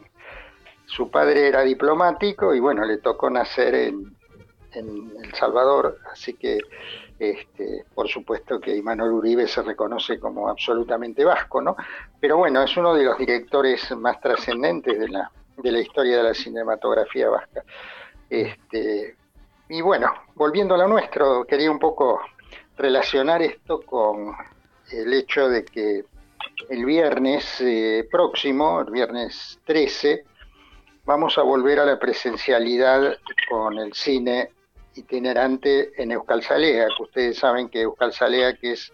I: Su padre era diplomático y bueno, le tocó nacer en, en El Salvador, así que este, por supuesto que Imanol Uribe se reconoce como absolutamente vasco, ¿no? Pero bueno, es uno de los directores más trascendentes de la, de la historia de la cinematografía vasca. Este, y bueno, volviendo a lo nuestro, quería un poco relacionar esto con el hecho de que el viernes eh, próximo, el viernes 13, vamos a volver a la presencialidad con el cine itinerante en Euskal Salea, que ustedes saben que Euskal Salea, que es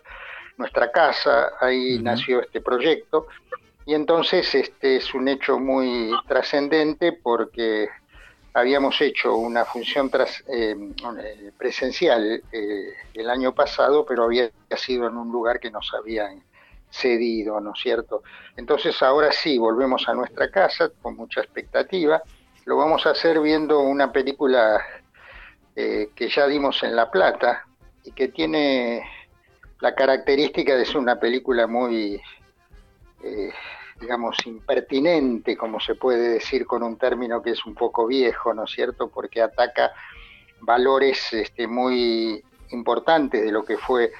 I: nuestra casa, ahí nació este proyecto, y entonces este es un hecho muy trascendente porque habíamos hecho una función tras, eh, presencial eh, el año pasado, pero había sido en un lugar que nos habían cedido, ¿no es cierto? Entonces ahora sí, volvemos a nuestra casa con mucha expectativa. Lo vamos a hacer viendo una película eh, que ya dimos en La Plata y que tiene la característica de ser una película muy, eh, digamos, impertinente, como se puede decir con un término que es un poco viejo, ¿no es cierto? Porque ataca valores este, muy importantes de lo que fue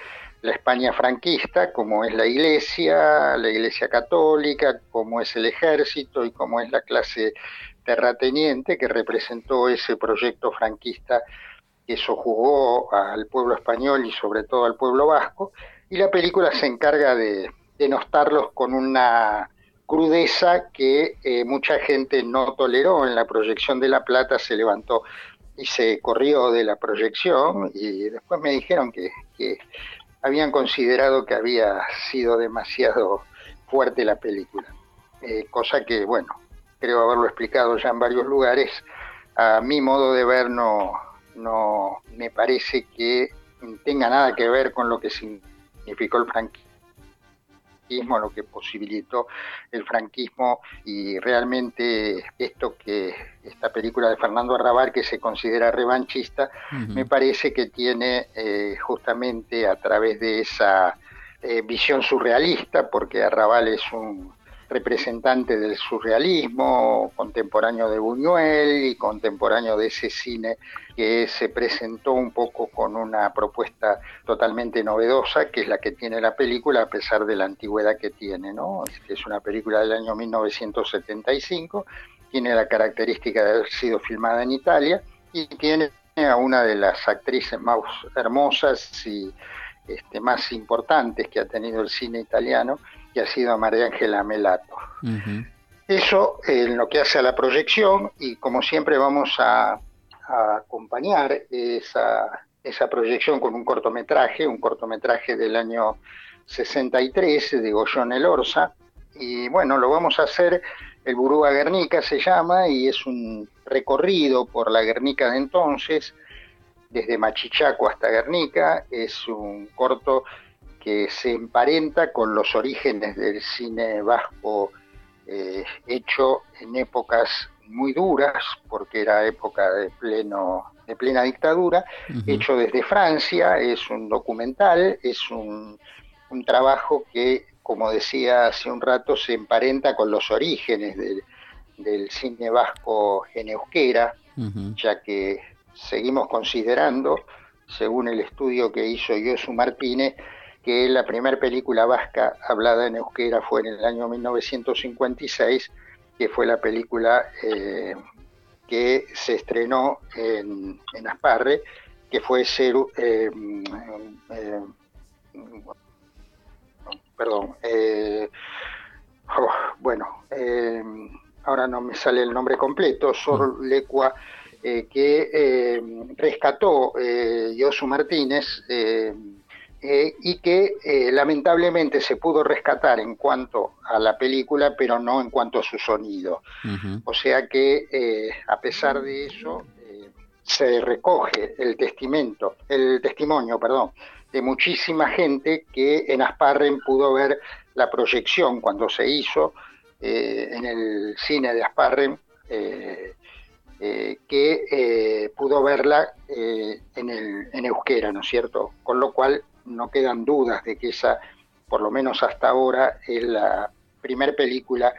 I: la España franquista, como es la Iglesia, la Iglesia católica, como es el ejército y como es la clase terrateniente que representó ese proyecto franquista que sojugó al pueblo español y sobre todo al pueblo vasco, y la película se encarga de denostarlos con una crudeza que eh, mucha gente no toleró en la proyección de La Plata, se levantó y se corrió de la proyección y después me dijeron que, habían considerado que había sido demasiado fuerte la película. Eh, cosa que, bueno, creo haberlo explicado ya en varios lugares. A mi modo de ver no, no me parece que tenga nada que ver con lo que significó el franquismo lo que posibilitó el franquismo y realmente esto que esta película de Fernando Arrabal que se considera revanchista, me parece que tiene eh, justamente a través de esa eh, visión surrealista, porque Arrabal es un representante del surrealismo, contemporáneo de Buñuel y contemporáneo de ese cine que se presentó un poco con una propuesta totalmente novedosa, que es la que tiene la película a pesar de la antigüedad que tiene, ¿no? Es una película del año 1975, tiene la característica de haber sido filmada en Italia y tiene a una de las actrices más hermosas y este, más importantes que ha tenido el cine italiano, que ha sido María Ángela Melato. Eso en lo que hace a la proyección y como siempre vamos a, acompañar esa, esa proyección con un cortometraje, un cortometraje del año 63 de Goyón El Orsa. Y bueno, lo vamos a hacer, el Burúa Guernica se llama, y es un recorrido por la Guernica de entonces, desde Machichaco hasta Guernica. Es un corto que se emparenta con los orígenes del cine vasco eh, hecho en épocas muy duras, porque era época de pleno de plena dictadura, hecho desde Francia, es un documental, es un, trabajo que, como decía hace un rato, se emparenta con los orígenes del, cine vasco en euskera, ya que seguimos considerando, según el estudio que hizo Josu Martínez, que la primera película vasca hablada en euskera fue en el año 1956, que fue la película eh, que se estrenó en, Asparre, que fue ser, eh, eh, perdón, oh, bueno, ahora no me sale el nombre completo, Sor mm. Lecua, que rescató Josu Martínez eh, y que eh, lamentablemente se pudo rescatar en cuanto a la película, pero no en cuanto a su sonido. O sea que eh, a pesar de eso se recoge el testamento, el testimonio, perdón, de muchísima gente que en Asparren pudo ver la proyección cuando se hizo en el cine de Asparren. que pudo verla en, el, en euskera, ¿no es cierto? Con lo cual no quedan dudas de que esa, por lo menos hasta ahora, es la primera película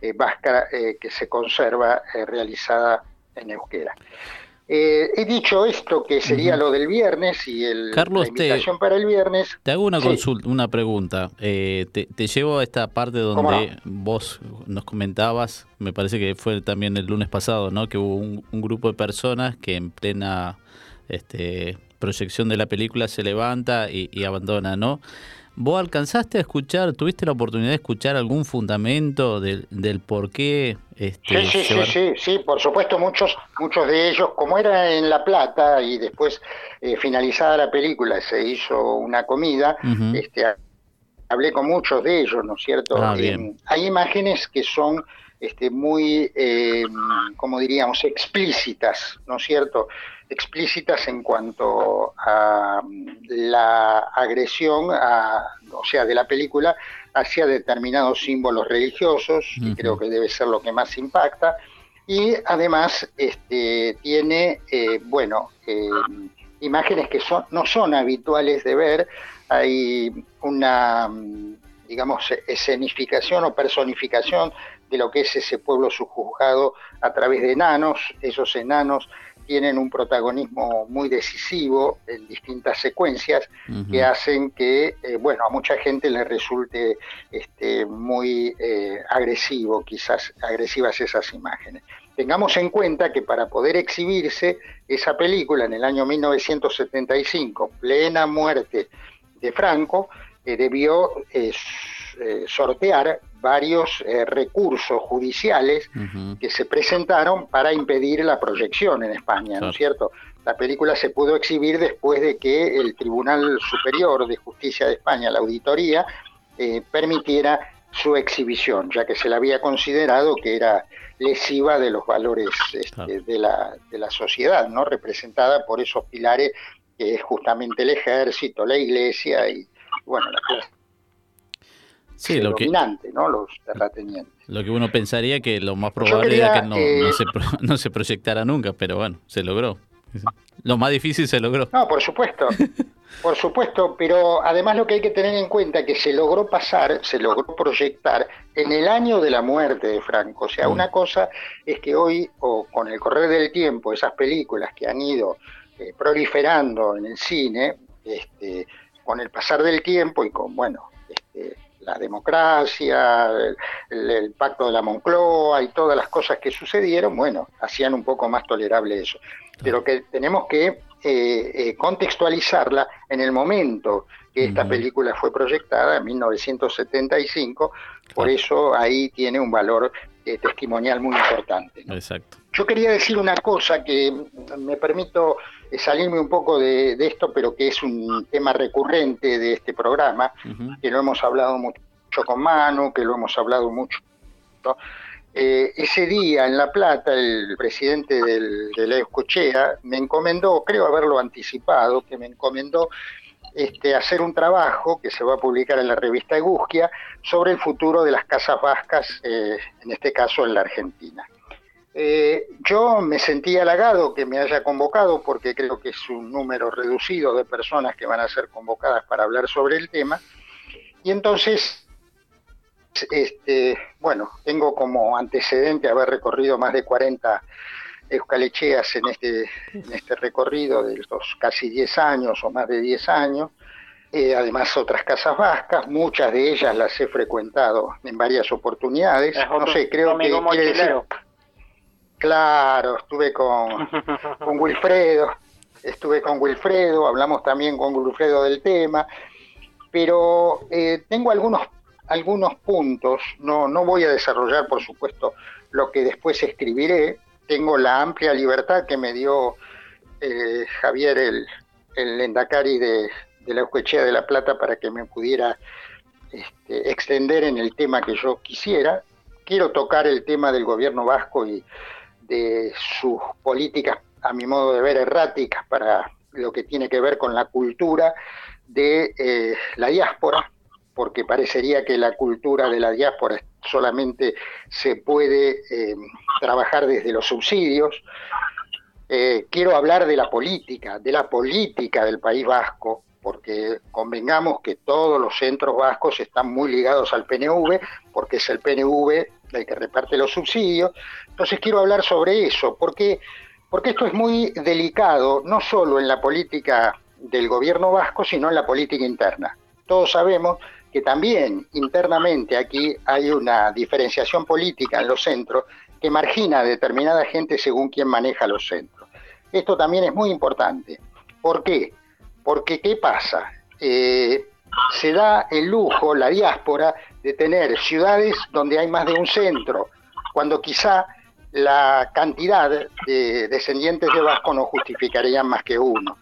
I: eh, vasca eh, que se conserva eh, realizada en euskera. he dicho esto que sería lo del viernes y el,
A: Carlos, la
I: invitación para el viernes.
A: Te hago una consulta, una pregunta. te, llevo a esta parte donde vos nos comentabas, me parece que fue también el lunes pasado, ¿no? Que hubo un, un grupo de personas que en plena este, proyección de la película se levanta y, abandona, ¿no? ¿Vos alcanzaste a escuchar, tuviste la oportunidad de escuchar algún fundamento del, del por qué?
I: Este, sí, sí, sí, sí, por supuesto, muchos, muchos de ellos, como era en La Plata y después eh, finalizada la película se hizo una comida, este, hablé con muchos de ellos, ¿no es cierto?
A: Ah,
I: eh, hay imágenes que son este, muy, eh, como diríamos, explícitas, ¿no es cierto? Explícitas en cuanto a la agresión, a, o sea, de la película hacia determinados símbolos religiosos, que creo que debe ser lo que más impacta, y además este, tiene, eh, bueno, eh, imágenes que son, no son habituales de ver, hay una, digamos, escenificación o personificación de lo que es ese pueblo subjugado a través de enanos, esos enanos tienen un protagonismo muy decisivo en distintas secuencias que hacen que, eh, bueno, a mucha gente le resulte este, muy eh, agresivo, quizás agresivas esas imágenes. Tengamos en cuenta que para poder exhibirse esa película en el año 1975, plena muerte de Franco, eh, debió sortear varios eh, recursos judiciales que se presentaron para impedir la proyección en España, ¿no es cierto? La película se pudo exhibir después de que el Tribunal Superior de Justicia de España, la auditoría, eh, permitiera su exhibición, ya que se la había considerado que era lesiva de los valores este, de, la, de la sociedad, ¿no? representada por esos pilares que es justamente el ejército, la iglesia y, bueno, la clase
A: sí, lo
I: dominante, que, ¿no? Los terratenientes.
A: Lo que uno pensaría que lo más probable era que no, no, se, no se proyectara nunca, pero bueno, se logró. Lo más difícil se logró.
I: No, por supuesto. Por supuesto, pero además lo que hay que tener en cuenta es que se logró pasar, se logró proyectar en el año de la muerte de Franco. O sea, mm. una cosa es que hoy, o con el correr del tiempo, esas películas que han ido eh, proliferando en el cine, este, con el pasar del tiempo y con, bueno, este, la democracia, el, pacto de la Moncloa y todas las cosas que sucedieron, bueno, hacían un poco más tolerable eso. Pero que tenemos que eh, eh, contextualizarla en el momento que esta película fue proyectada, en 1975, por eso ahí tiene un valor eh, testimonial muy importante.
A: Exacto.
I: Yo quería decir una cosa que me permito salirme un poco de, esto, pero que es un tema recurrente de este programa, que lo hemos hablado mucho con Manu, que lo hemos hablado mucho. Eh, ese día en La Plata, el presidente del, de la Escochea me encomendó, creo haberlo anticipado, que me encomendó este, hacer un trabajo que se va a publicar en la revista Egusquia sobre el futuro de las casas vascas, eh, en este caso en la Argentina. Eh, yo me sentí halagado que me haya convocado porque creo que es un número reducido de personas que van a ser convocadas para hablar sobre el tema. Y entonces, este, bueno, tengo como antecedente haber recorrido más de 40 Euskalecheas en este, en este recorrido de los casi 10 años o más de 10 años. Eh, además otras casas vascas, muchas de ellas las he frecuentado en varias oportunidades. no sé, creo que quiere decir... Claro, estuve con, con Wilfredo, estuve con Wilfredo, hablamos también con Wilfredo del tema, pero eh, tengo algunos algunos puntos, no, no voy a desarrollar por supuesto lo que después escribiré, tengo la amplia libertad que me dio eh, Javier, el, el Endacari de, de la Euskechea de la Plata, para que me pudiera este, extender en el tema que yo quisiera. Quiero tocar el tema del gobierno vasco y de sus políticas, a mi modo de ver, erráticas para lo que tiene que ver con la cultura de eh, la diáspora, porque parecería que la cultura de la diáspora solamente se puede eh, trabajar desde los subsidios. Eh, quiero hablar de la política, de la política del País Vasco, porque convengamos que todos los centros vascos están muy ligados al PNV, porque es el PNV el que reparte los subsidios. Entonces quiero hablar sobre eso, porque, porque esto es muy delicado, no solo en la política del gobierno vasco, sino en la política interna. Todos sabemos que también internamente aquí hay una diferenciación política en los centros que margina a determinada gente según quien maneja los centros. Esto también es muy importante. ¿Por qué? Porque ¿qué pasa? Eh, se da el lujo, la diáspora, de tener ciudades donde hay más de un centro, cuando quizá la cantidad de descendientes de Vasco no justificarían más que uno.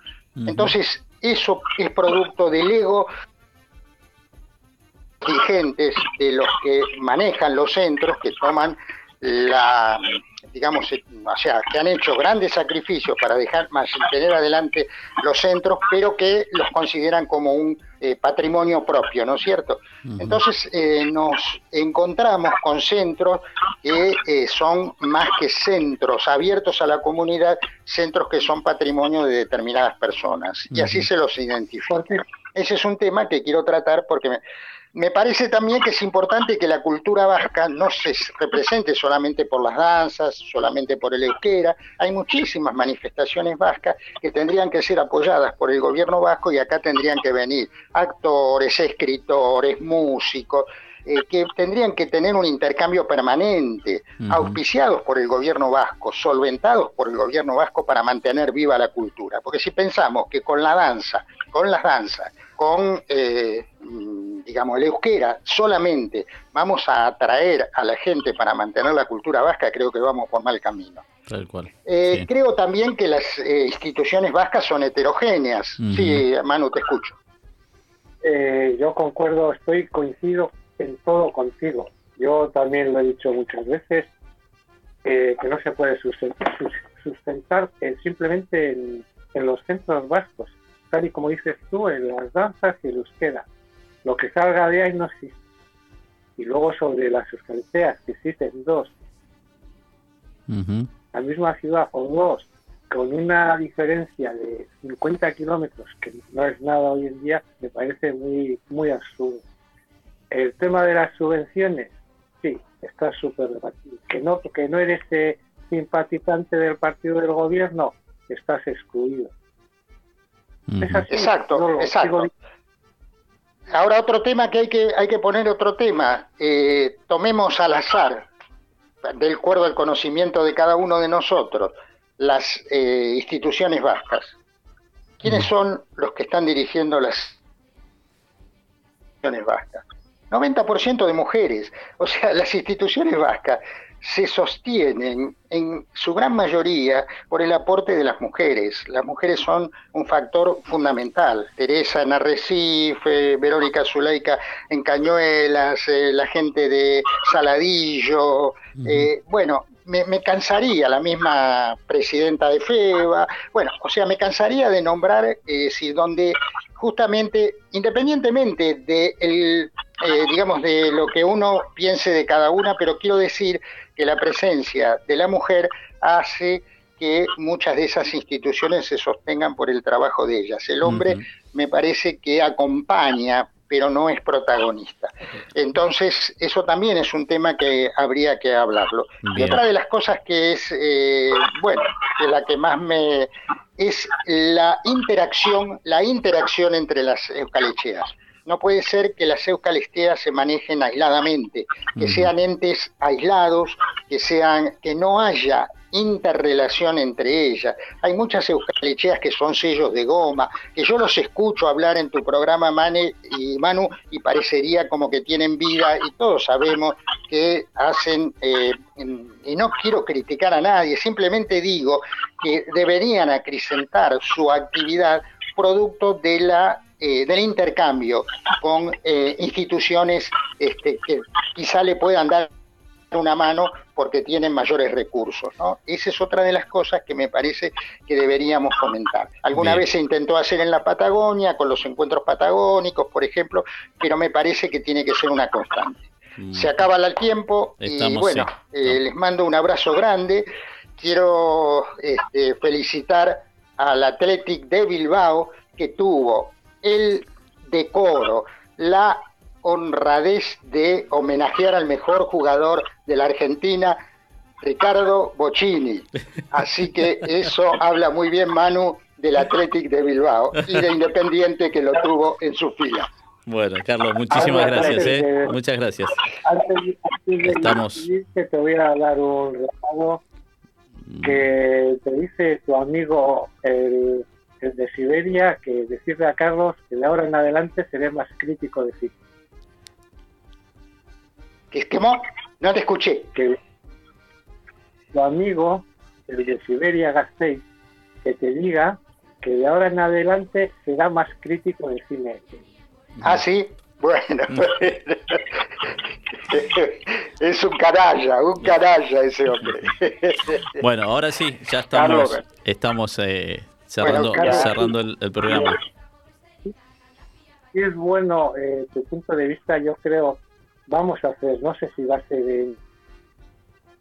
I: Entonces, eso es producto del ego dirigentes de los que manejan los centros, que toman la, digamos, o sea, que han hecho grandes sacrificios para dejar más tener adelante los centros, pero que los consideran como un eh, patrimonio propio, ¿no es cierto? Entonces eh, nos encontramos con centros que eh, son más que centros abiertos a la comunidad, centros que son patrimonio de determinadas personas, y así se los identifica. Ese es un tema que quiero tratar porque... Me, me parece también que es importante que la cultura vasca no se represente solamente por las danzas, solamente por el euskera. Hay muchísimas manifestaciones vascas que tendrían que ser apoyadas por el gobierno vasco y acá tendrían que venir actores, escritores, músicos, eh, que tendrían que tener un intercambio permanente, auspiciados por el gobierno vasco, solventados por el gobierno vasco para mantener viva la cultura. Porque si pensamos que con la danza, con las danzas, con, eh, digamos, el euskera solamente vamos a atraer a la gente para mantener la cultura vasca, creo que vamos por mal camino.
A: Tal cual.
I: Eh, creo también que las eh, instituciones vascas son heterogéneas. Sí, Manu, te escucho.
B: yo concuerdo, estoy coincido en todo contigo. Yo también lo he dicho muchas veces, que no se puede sustentar, sustentar simplemente en los centros vascos tal y como dices tú, en las danzas y el euskera. Lo que salga de ahí no existe. Y luego sobre las euskaleteas, que existen dos, la misma ciudad o dos, con una diferencia de 50 kilómetros, que no es nada hoy en día, me parece muy, muy absurdo. El tema de las subvenciones, sí, está súper debatido. Que no, que no eres eh, simpatizante del partido del gobierno, estás excluido
I: exacto, exacto. Ahora otro tema que hay que, hay que poner otro tema. Eh, tomemos al azar, del acuerdo al conocimiento de cada uno de nosotros, las eh, instituciones vascas. ¿Quiénes son los que están dirigiendo las instituciones vascas? 90% de mujeres. O sea, las instituciones vascas se sostienen en su gran mayoría por el aporte de las mujeres. Las mujeres son un factor fundamental. Teresa en Arrecife, Verónica Zuleika en Cañuelas, eh, la gente de Saladillo. Eh, bueno, me, cansaría la misma presidenta de FEBA. Bueno, o sea, me cansaría de nombrar eh, si donde justamente, independientemente de el, digamos, de lo que uno piense de cada una, pero quiero decir que la presencia de la mujer hace que muchas de esas instituciones se sostengan por el trabajo de ellas. El hombre me parece que acompaña pero no es protagonista. Entonces, eso también es un tema que habría que hablarlo. Y otra de las cosas que es, eh, bueno, de la que más me... es la interacción, la interacción entre las eucalecheas. No puede ser que las eucalesteas se manejen aisladamente, que sean entes aislados, que sean, que no haya interrelación entre ellas. Hay muchas eucalecheas que son sellos de goma, que yo los escucho hablar en tu programa, Mane y Manu, y parecería como que tienen vida, y todos sabemos que hacen, eh, y no quiero criticar a nadie, simplemente digo que deberían acrecentar su actividad producto de la eh, del intercambio con eh, instituciones este, que quizá le puedan dar una mano porque tienen mayores recursos. ¿no? Esa es otra de las cosas que me parece que deberíamos comentar. Alguna vez se intentó hacer en la Patagonia, con los encuentros patagónicos, por ejemplo, pero me parece que tiene que ser una constante. Mm. Se acaba el tiempo y bueno, eh, les mando un abrazo grande. Quiero este, felicitar al Athletic de Bilbao que tuvo el decoro, la honradez de homenajear al mejor jugador de la Argentina, Ricardo Bocini. Así que eso habla muy bien, Manu, del Athletic de Bilbao y de Independiente que lo tuvo en su fila.
A: Bueno, Carlos, muchísimas gracias. ¿eh? Muchas gracias.
B: Antes, de Estamos. te voy a dar un regalo que te dice tu amigo el, el, de Siberia que decirle a Carlos que de ahora en adelante seré más crítico de sí.
I: ¿Qué esquemó? No te escuché.
B: Que tu amigo, el de Siberia Gasteiz, que te diga que de ahora en adelante será más crítico del cine.
I: Ah, sí. Bueno, es un canalla, un canalla ese hombre.
A: Bueno, ahora sí, ya estamos, estamos eh, cerrando, cerrando el, programa.
B: Sí, es bueno eh, tu punto de vista, yo creo vamos a hacer, no sé si va a ser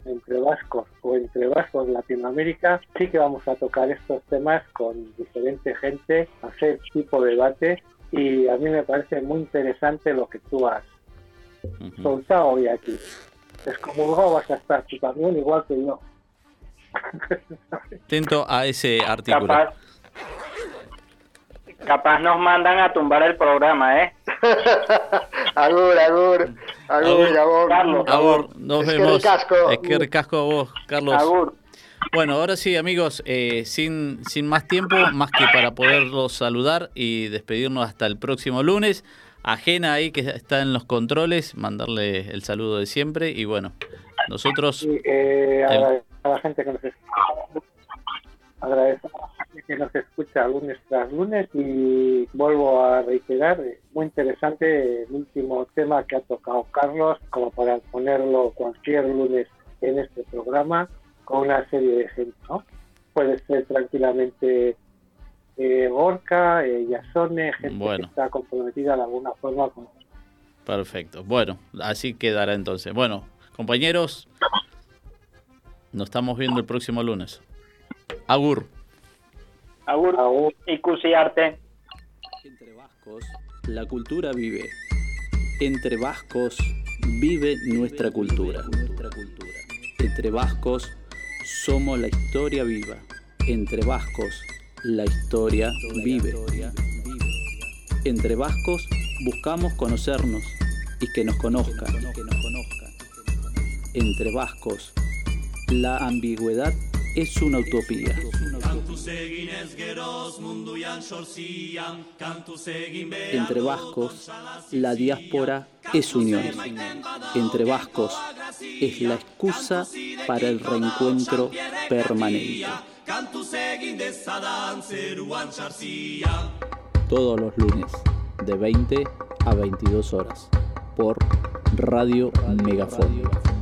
B: entre vascos o entre vascos Latinoamérica, sí que vamos a tocar estos temas con diferente gente, hacer tipo de debate y a mí me parece muy interesante lo que tú has soltado hoy aquí. Es como luego vas a estar tú también, igual que yo.
A: Atento a ese artículo.
C: Capaz nos mandan a tumbar el programa, ¿eh?
I: agur, agur, agur, agur.
A: Carlos, agur, nos es vemos. Que es que recasco a vos, Carlos. Agur. Bueno, ahora sí, amigos, eh, sin, sin más tiempo, más que para poderlos saludar y despedirnos hasta el próximo lunes. Ajena ahí que está en los controles, mandarle el saludo de siempre y bueno, nosotros...
B: eh, a, la gente que nos escucha, agradecemos que nos escucha lunes tras lunes y vuelvo a reiterar, muy interesante el último tema que ha tocado Carlos, como para ponerlo cualquier lunes en este programa con una serie de gente, ¿no? Puede ser tranquilamente eh, Gorka, eh, Yasone, gente que está comprometida de alguna forma con...
A: Perfecto. Bueno, así quedará entonces. Bueno, compañeros, nos estamos viendo el próximo lunes. Agur.
C: Agur, Agur. y arte.
A: Entre vascos, la cultura vive. Entre vascos vive nuestra cultura. Entre vascos somos la historia viva. Entre vascos la historia vive. Entre vascos buscamos conocernos y que nos conozcan. Entre vascos la ambigüedad es una utopía. Entre vascos, la diáspora es unión. Entre vascos es la excusa para el reencuentro permanente. Todos los lunes, de 20 a 22 horas, por Radio Megafon.